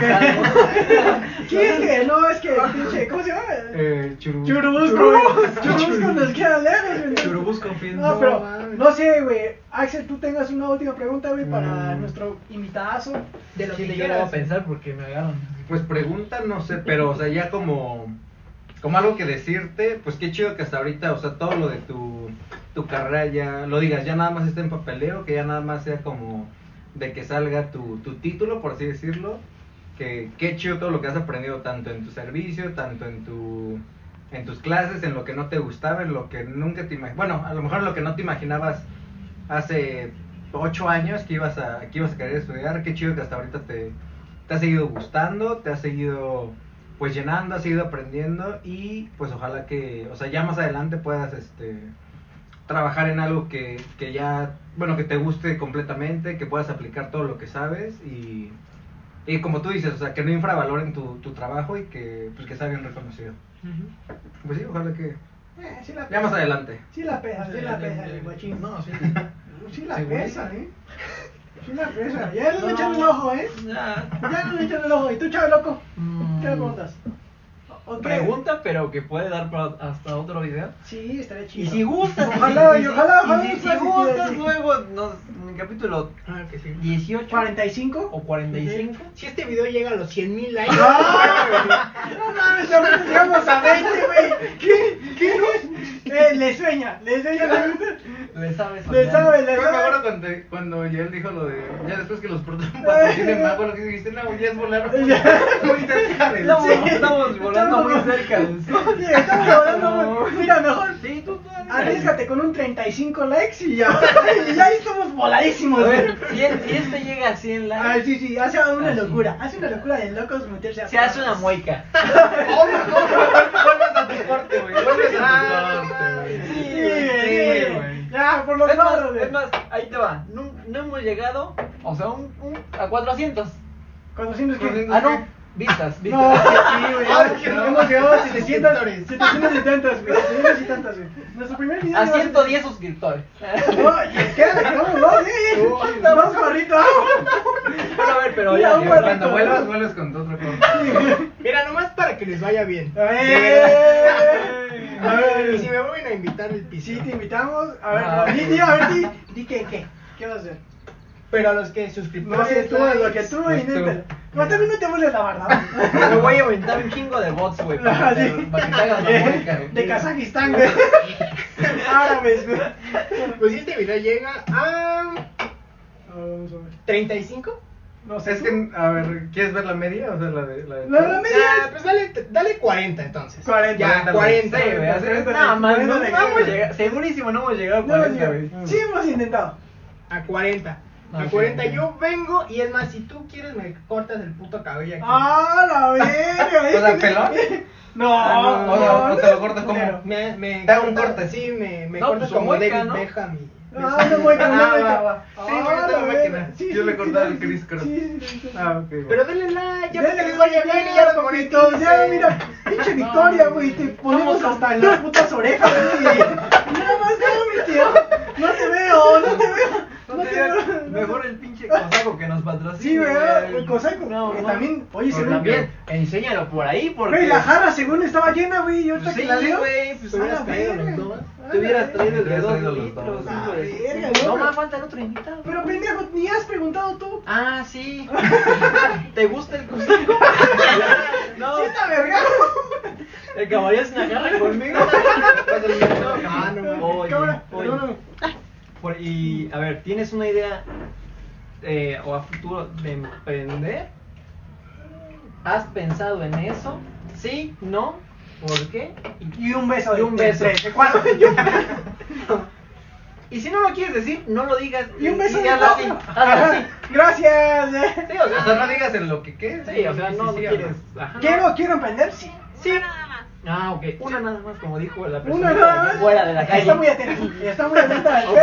Speaker 2: Sí, es que no, es que pinche, ¿cómo se llama?
Speaker 3: Eh, churubusco.
Speaker 2: Churubusco. Churubusco nos queda lejos, güey.
Speaker 5: Churubusco, fin.
Speaker 2: No, pero, no sé, güey. Axel, tú tengas una última pregunta, güey, para
Speaker 3: Mm.
Speaker 2: nuestro invitazo.
Speaker 4: De lo que
Speaker 5: Chile, yo lo voy a pensar porque me agarran.
Speaker 3: Pues pregunta, no sé, pero, o sea, ya como, como algo que decirte, pues qué chido que hasta ahorita, o sea, todo lo de tu, tu carrera ya lo digas, ya nada más está en papeleo, que ya nada más sea como de que salga tu, tu título, por así decirlo, que qué chido todo lo que has aprendido tanto en tu servicio, tanto en tu en tus clases, en lo que no te gustaba, en lo que nunca te imaginabas, bueno, a lo mejor lo que no te imaginabas hace ocho años que ibas a, que ibas a querer estudiar, qué chido que hasta ahorita te, te ha seguido gustando, te ha seguido pues llenando, has seguido aprendiendo y pues ojalá que, o sea, ya más adelante puedas este trabajar en algo que, que ya, bueno, que te guste completamente, que puedas aplicar todo lo que sabes y, y como tú dices, o sea, que no infravaloren tu, tu trabajo y que pues que sea bien reconocido. Pues sí, ojalá que
Speaker 2: Eh, sí la
Speaker 3: ya más adelante.
Speaker 2: Sí la pesa, sí la pesa, el guachín.
Speaker 5: No, sí.
Speaker 2: Sí la pesa, ¿eh? Sí la pesa. Ya no le echan el ojo, ¿eh?
Speaker 5: Ya.
Speaker 2: No le echan el ojo. ¿Y tú, chaval loco?
Speaker 5: Mm.
Speaker 2: ¿Qué le preguntas? ¿O qué?
Speaker 5: Pregunta, pero que puede dar para hasta otro video.
Speaker 2: Sí, estaría chido.
Speaker 5: Y si gustas,
Speaker 2: Ojalá,
Speaker 5: y
Speaker 2: y
Speaker 5: si-
Speaker 2: ojalá,
Speaker 5: y
Speaker 2: ojalá.
Speaker 5: si, gustas, luego nos, en el capítulo
Speaker 4: Ah, que sí.
Speaker 5: 18
Speaker 2: ¿45?
Speaker 5: o 45.
Speaker 4: Si este video llega a los 100 mil likes,
Speaker 2: ¡Ah! No mames, apenas llegamos a 20, güey. ¿Qué? ¿Qué? Eh, le sueña, le sueña. le-
Speaker 5: Le sabes.
Speaker 2: Le
Speaker 5: soñar.
Speaker 2: sabe, le
Speaker 3: Yo me acuerdo
Speaker 2: sabe.
Speaker 3: cuando, cuando ya él dijo lo de. Ya después que los patrocinen más, bueno, que dijiste, no, ya es volar muy cerca del
Speaker 5: Estamos,
Speaker 3: cielo".
Speaker 5: estamos volando muy cerca del
Speaker 2: estamos hablando. güey. Mira, mejor.
Speaker 5: Sí.
Speaker 2: Arriesgate con un 35 likes y ya. Y ya ahí estamos voladísimos, güey.
Speaker 5: ver, si, el- si este llega a 100 likes,
Speaker 2: Ah, sí, sí, hace una
Speaker 5: Ah, sí.
Speaker 2: locura. Hace una locura de locos meterse a.
Speaker 5: se hace una mueca.
Speaker 3: Vuelves a tu corte, güey. Vuelves a tu corte, güey.
Speaker 2: Sí,
Speaker 5: Sí,
Speaker 2: güey.
Speaker 5: güey.
Speaker 2: Ya, por los
Speaker 5: Es más,
Speaker 2: lados, güey.
Speaker 5: es más, ahí te va. No, no hemos llegado, o sea, un, un- a 400.
Speaker 2: 400 que.
Speaker 3: 400.
Speaker 5: Ah, no, vistas, vistas.
Speaker 2: No, que sí, güey.
Speaker 4: Ah, que no.
Speaker 2: Hemos llegado a 700,
Speaker 4: Suscriptores.
Speaker 2: 700 y tantas, güey. 700 y tantas, güey. Nuestro primer video.
Speaker 5: A
Speaker 2: lleva
Speaker 5: 110 suscriptores.
Speaker 2: No, y es que estamos dos, eh.
Speaker 5: Pero a ver, pero ya.
Speaker 3: Cuando vuelvas, vuelves con tu otro.
Speaker 4: Mira, nomás para que les vaya bien.
Speaker 2: A ver. A ver.
Speaker 4: Y si me vuelven a invitar el piso.
Speaker 2: Sí, te invitamos. A ver,
Speaker 5: Ah.
Speaker 2: di, di, a ver, di, di que, ¿qué? ¿Qué vas a hacer?
Speaker 4: Pero a los que suscriptores.
Speaker 2: No sé tú, lo que tú,
Speaker 3: tú.
Speaker 2: inténtalo. No, también no te burles la verdad.
Speaker 5: Me voy a inventar un chingo de bots, güey, para,
Speaker 2: Ah,
Speaker 5: que-
Speaker 2: sí.
Speaker 5: para que te hagas la güey.
Speaker 2: De Kazajistán, güey. Árabes, güey.
Speaker 4: Pues si este video llega a
Speaker 2: A ver, vamos a ver.
Speaker 4: 35.
Speaker 2: No sé.
Speaker 3: Es que, a ver, ¿quieres ver la media? O sea, la de. La de
Speaker 2: La- la media.
Speaker 4: Ah, pues dale, dale 40 entonces.
Speaker 2: 40.
Speaker 4: Ya,
Speaker 3: 40,
Speaker 4: 40.
Speaker 5: Sí, güey, así-
Speaker 2: Cuarenta
Speaker 5: no, no, no hemos llegado, segurísimo no hemos llegado a
Speaker 2: No,
Speaker 5: 40,
Speaker 2: sí,
Speaker 5: güey.
Speaker 2: sí hemos intentado.
Speaker 4: A 40. A
Speaker 5: Ok,
Speaker 4: 40
Speaker 5: ok.
Speaker 4: yo vengo y es más, si tú quieres me cortas el puto cabello aquí.
Speaker 2: ¡Ah, la verga!
Speaker 3: O sea, ¿pelón?
Speaker 2: No,
Speaker 3: Ah, no,
Speaker 2: no, no,
Speaker 3: te lo cortas como-.
Speaker 4: Me, me
Speaker 3: Te hago un corte.
Speaker 4: Sí, me, me
Speaker 5: No,
Speaker 4: cortas
Speaker 5: pues,
Speaker 4: como David
Speaker 5: ¿no?
Speaker 4: Beckham y...
Speaker 2: Ah, no
Speaker 4: Ah,
Speaker 2: beca,
Speaker 3: Sí, yo tengo
Speaker 2: la
Speaker 3: máquina.
Speaker 2: verga. Sí,
Speaker 3: Yo le
Speaker 2: sí,
Speaker 3: cortaba
Speaker 2: sí,
Speaker 3: el Chris Cross.
Speaker 2: sí, sí, sí.
Speaker 3: Ah, ok.
Speaker 4: Pero denle like, ya
Speaker 2: les
Speaker 4: vaya bien, ya los
Speaker 2: papitos, ya, mira, pinche Victoria, güey, te ponemos hasta en las putas orejas, güey. Nada más no, mi tío, no te veo, no te veo,
Speaker 5: No
Speaker 2: no
Speaker 5: te
Speaker 2: te
Speaker 5: digas,
Speaker 2: veo.
Speaker 5: Mejor el pinche cosaco que nos patrocina.
Speaker 2: Sí, güey, el cosaco,
Speaker 5: No,
Speaker 2: que
Speaker 5: no.
Speaker 2: también, oye,
Speaker 5: Pero
Speaker 2: según
Speaker 5: también, enséñalo por ahí, porque...
Speaker 2: Güey, la jarra según estaba llena, güey, y ahorita
Speaker 5: Sí,
Speaker 2: que la veo.
Speaker 5: güey, pues
Speaker 2: la
Speaker 5: hubieras traído los dos.
Speaker 2: A
Speaker 5: Te
Speaker 2: la
Speaker 5: hubieras traído el de dos litros.
Speaker 2: Ah,
Speaker 5: No
Speaker 2: no,
Speaker 5: más falta el otro invitado.
Speaker 2: Pero pendejo, ni has preguntado tú.
Speaker 5: Ah, sí. ¿Te gusta el cosaco? no,
Speaker 2: Sí está verga.
Speaker 5: el caballo es una garra conmigo.
Speaker 4: Ah, no,
Speaker 5: Oye,
Speaker 2: Cámara,
Speaker 5: oye.
Speaker 2: perdóname.
Speaker 5: Por- y, a ver, ¿tienes una idea eh, o a futuro de emprender? ¿Has pensado en eso? ¿Sí? ¿No? ¿Por qué?
Speaker 2: Y un beso.
Speaker 5: Y un beso. Y si no lo quieres decir, no lo digas.
Speaker 2: Y un beso de
Speaker 5: hazlo así.
Speaker 2: cuatro.
Speaker 5: hazlo así.
Speaker 2: Gracias.
Speaker 5: Sí, o
Speaker 3: O sea, no digas en lo que qué.
Speaker 5: Sí, o sea, no, no quieres. ajá, no.
Speaker 2: Quiero, quiero emprender, sí.
Speaker 5: Sí. Ah, ok. Una nada más, como dijo la persona.
Speaker 2: Una nada más.
Speaker 5: Fuera de la calle.
Speaker 2: Está muy atenta. Está muy atenta al
Speaker 5: Ok.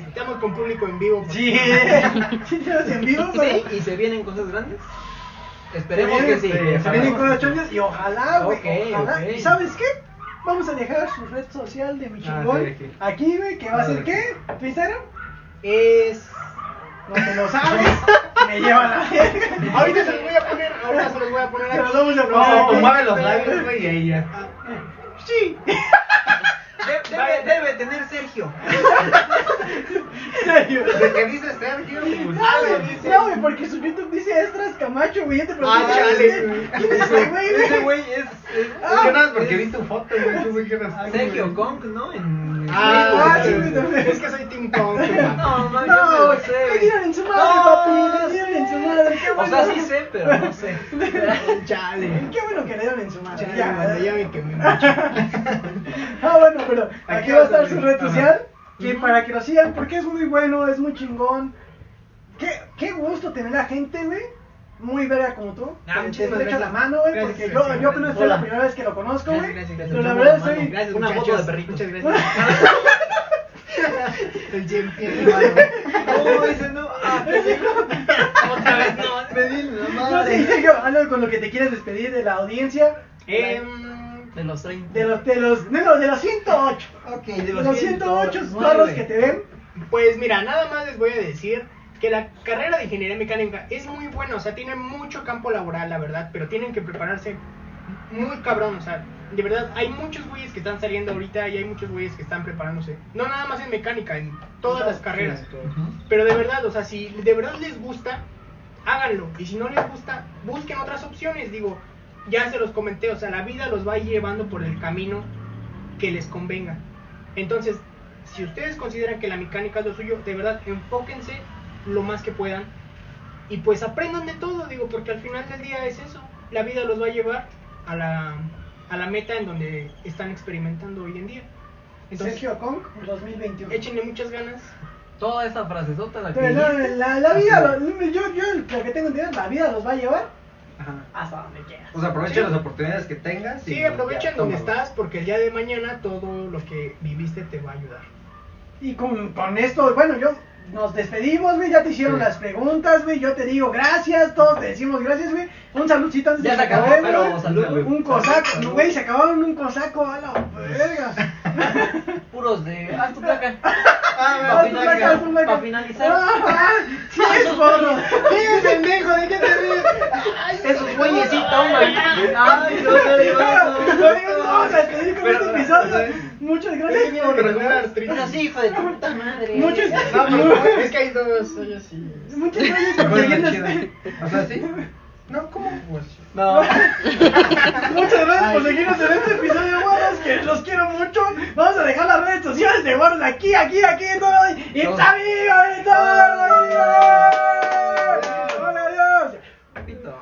Speaker 2: Pedo.
Speaker 4: Estamos con público en vivo.
Speaker 2: Sí. Sí, tenemos en vivo,
Speaker 5: Sí, y se vienen cosas grandes. Esperemos que sí.
Speaker 2: Se vienen cosas chongas y ojalá, güey. Ojalá. ¿Y sabes qué? Vamos a dejar su red social de mi
Speaker 3: Ah,
Speaker 2: chingón.
Speaker 3: sí, aquí.
Speaker 2: aquí, güey, que va a ser qué? ¿Tu Instagram?
Speaker 4: Es...
Speaker 2: No te lo sabes. Me lleva la.
Speaker 4: Ahorita se los voy a poner, ahorita se los voy a poner
Speaker 2: Se los
Speaker 4: aquí.
Speaker 2: vamos a
Speaker 4: No,
Speaker 2: poner
Speaker 3: No,
Speaker 2: aquí.
Speaker 3: mueve los labios, güey, y ahí ya.
Speaker 2: Sí.
Speaker 5: De- Debe, debe tener Sergio.
Speaker 2: En serio.
Speaker 3: ¿De qué dice Sergio? Pues,
Speaker 2: No, güey, güey, porque su YouTube dice Estras Camacho, güey. Yo te
Speaker 4: Ah,
Speaker 2: ¿quién es
Speaker 4: chale,
Speaker 2: ese?
Speaker 4: güey.
Speaker 2: ¿Quién es ese güey,
Speaker 5: Ese
Speaker 2: güey?
Speaker 5: güey es, es-
Speaker 2: Ah,
Speaker 3: Yo nada porque
Speaker 5: es
Speaker 3: vi tu foto, güey. Tú me quieras.
Speaker 5: Sergio Kong, ¿no? En
Speaker 4: Ah,
Speaker 2: sí,
Speaker 4: sí,
Speaker 2: güey,
Speaker 4: es que soy Team Kong, man.
Speaker 5: No, no, yo
Speaker 2: No,
Speaker 5: me
Speaker 2: güey,
Speaker 5: sé. güey.
Speaker 2: dieron en su madre,
Speaker 5: No,
Speaker 2: papi. Le dieron en su madre. Qué
Speaker 5: O sea, sí sé, pero no sé.
Speaker 4: Chale.
Speaker 2: Qué bueno que le dieron en su madre.
Speaker 4: Chale,
Speaker 2: Ya,
Speaker 4: ya me quemé mucho.
Speaker 2: Ah, bueno, pero aquí
Speaker 3: Aquí
Speaker 2: va a
Speaker 3: a
Speaker 2: estar su red social. Que para que lo sigan, porque es muy bueno, es muy chingón. Qué, qué gusto tener la gente, güey. Muy verga como tú.
Speaker 4: Ah,
Speaker 2: Te- te la
Speaker 4: gracias.
Speaker 2: mano, güey,
Speaker 4: Gracias,
Speaker 2: porque
Speaker 4: gracias,
Speaker 2: yo, yo apenas fue la primera vez que lo conozco, güey.
Speaker 4: Gracias, gracias,
Speaker 2: Pero la
Speaker 4: gracias.
Speaker 2: verdad soy.
Speaker 4: Gracias,
Speaker 5: Una foto de perritos.
Speaker 4: Muchas gracias. El mano.
Speaker 5: No, ese no. Ah, Otra vez no. Me di la
Speaker 2: No, sí, sí, yo, algo con lo que te quieres despedir de la audiencia.
Speaker 4: Em,
Speaker 5: De los 30.
Speaker 2: De los, de los, de los, de los 108.
Speaker 5: Ok,
Speaker 2: De los 108
Speaker 5: nueve.
Speaker 2: perros que te ven.
Speaker 4: Pues mira, nada más les voy a decir que la carrera de ingeniería mecánica es muy buena, o sea, tiene mucho campo laboral, la verdad, pero tienen que prepararse muy cabrón, o sea, de verdad, hay muchos güeyes que están saliendo ahorita y hay muchos güeyes que están preparándose. No nada más en mecánica, en todas las carreras. Pero de verdad, o sea, si de verdad les gusta, háganlo. Y si no les gusta, busquen otras opciones. Digo, ya se los comenté, o sea, la vida los va llevando por el camino que les convenga. Entonces, si ustedes consideran que la mecánica es lo suyo, de verdad, enfóquense lo más que puedan. Y pues aprendan de todo, digo, porque al final del día es eso. La vida los va a llevar a la, a la meta en donde están experimentando hoy en día. Entonces,
Speaker 2: Sergio Kong 2021.
Speaker 4: échenle muchas ganas.
Speaker 5: Toda esa frasezota la que
Speaker 2: Pero no, la, la vida, lo- yo, yo lo que tengo entendido, la vida los va a llevar
Speaker 3: Ajá.
Speaker 2: hasta donde quieras.
Speaker 3: O sea, aprovecha
Speaker 4: Sí.
Speaker 3: las oportunidades que tengas. y
Speaker 4: Sí, aprovechen
Speaker 3: ya,
Speaker 4: donde estás porque el día de mañana todo lo que viviste te va a ayudar.
Speaker 2: Y con, con esto, bueno, yo nos despedimos, güey. Ya te hicieron las preguntas, güey. Yo te digo gracias, todos te decimos gracias, güey. Un saludcito
Speaker 5: ya se acabó, pero.
Speaker 2: Un cosaco, güey. Se acabaron un cosaco a la verga.
Speaker 5: Puros de. Haz tu placa.
Speaker 2: Ah, para, finalizar,
Speaker 5: para finalizar.
Speaker 2: Ah, ah, es ¿de te ríes?
Speaker 5: No,
Speaker 2: Muchas gracias.
Speaker 4: Yo
Speaker 2: por
Speaker 4: alguna artritis.
Speaker 6: Pues no, sí, hijo de puta madre.
Speaker 2: Muchas ah, gracias.
Speaker 4: No, pero es que hay dos hoyos y.
Speaker 2: Muchas gracias por seguirnos.
Speaker 3: O sea, sí.
Speaker 4: No, ¿cómo? Pues?
Speaker 5: No.
Speaker 2: Muchas gracias por seguirnos en este episodio, guardas, que los quiero mucho. Vamos a dejar las redes sociales de guardas aquí, aquí, aquí, en todo. Y está vivo, está vivo. Hola, adiós. Papito.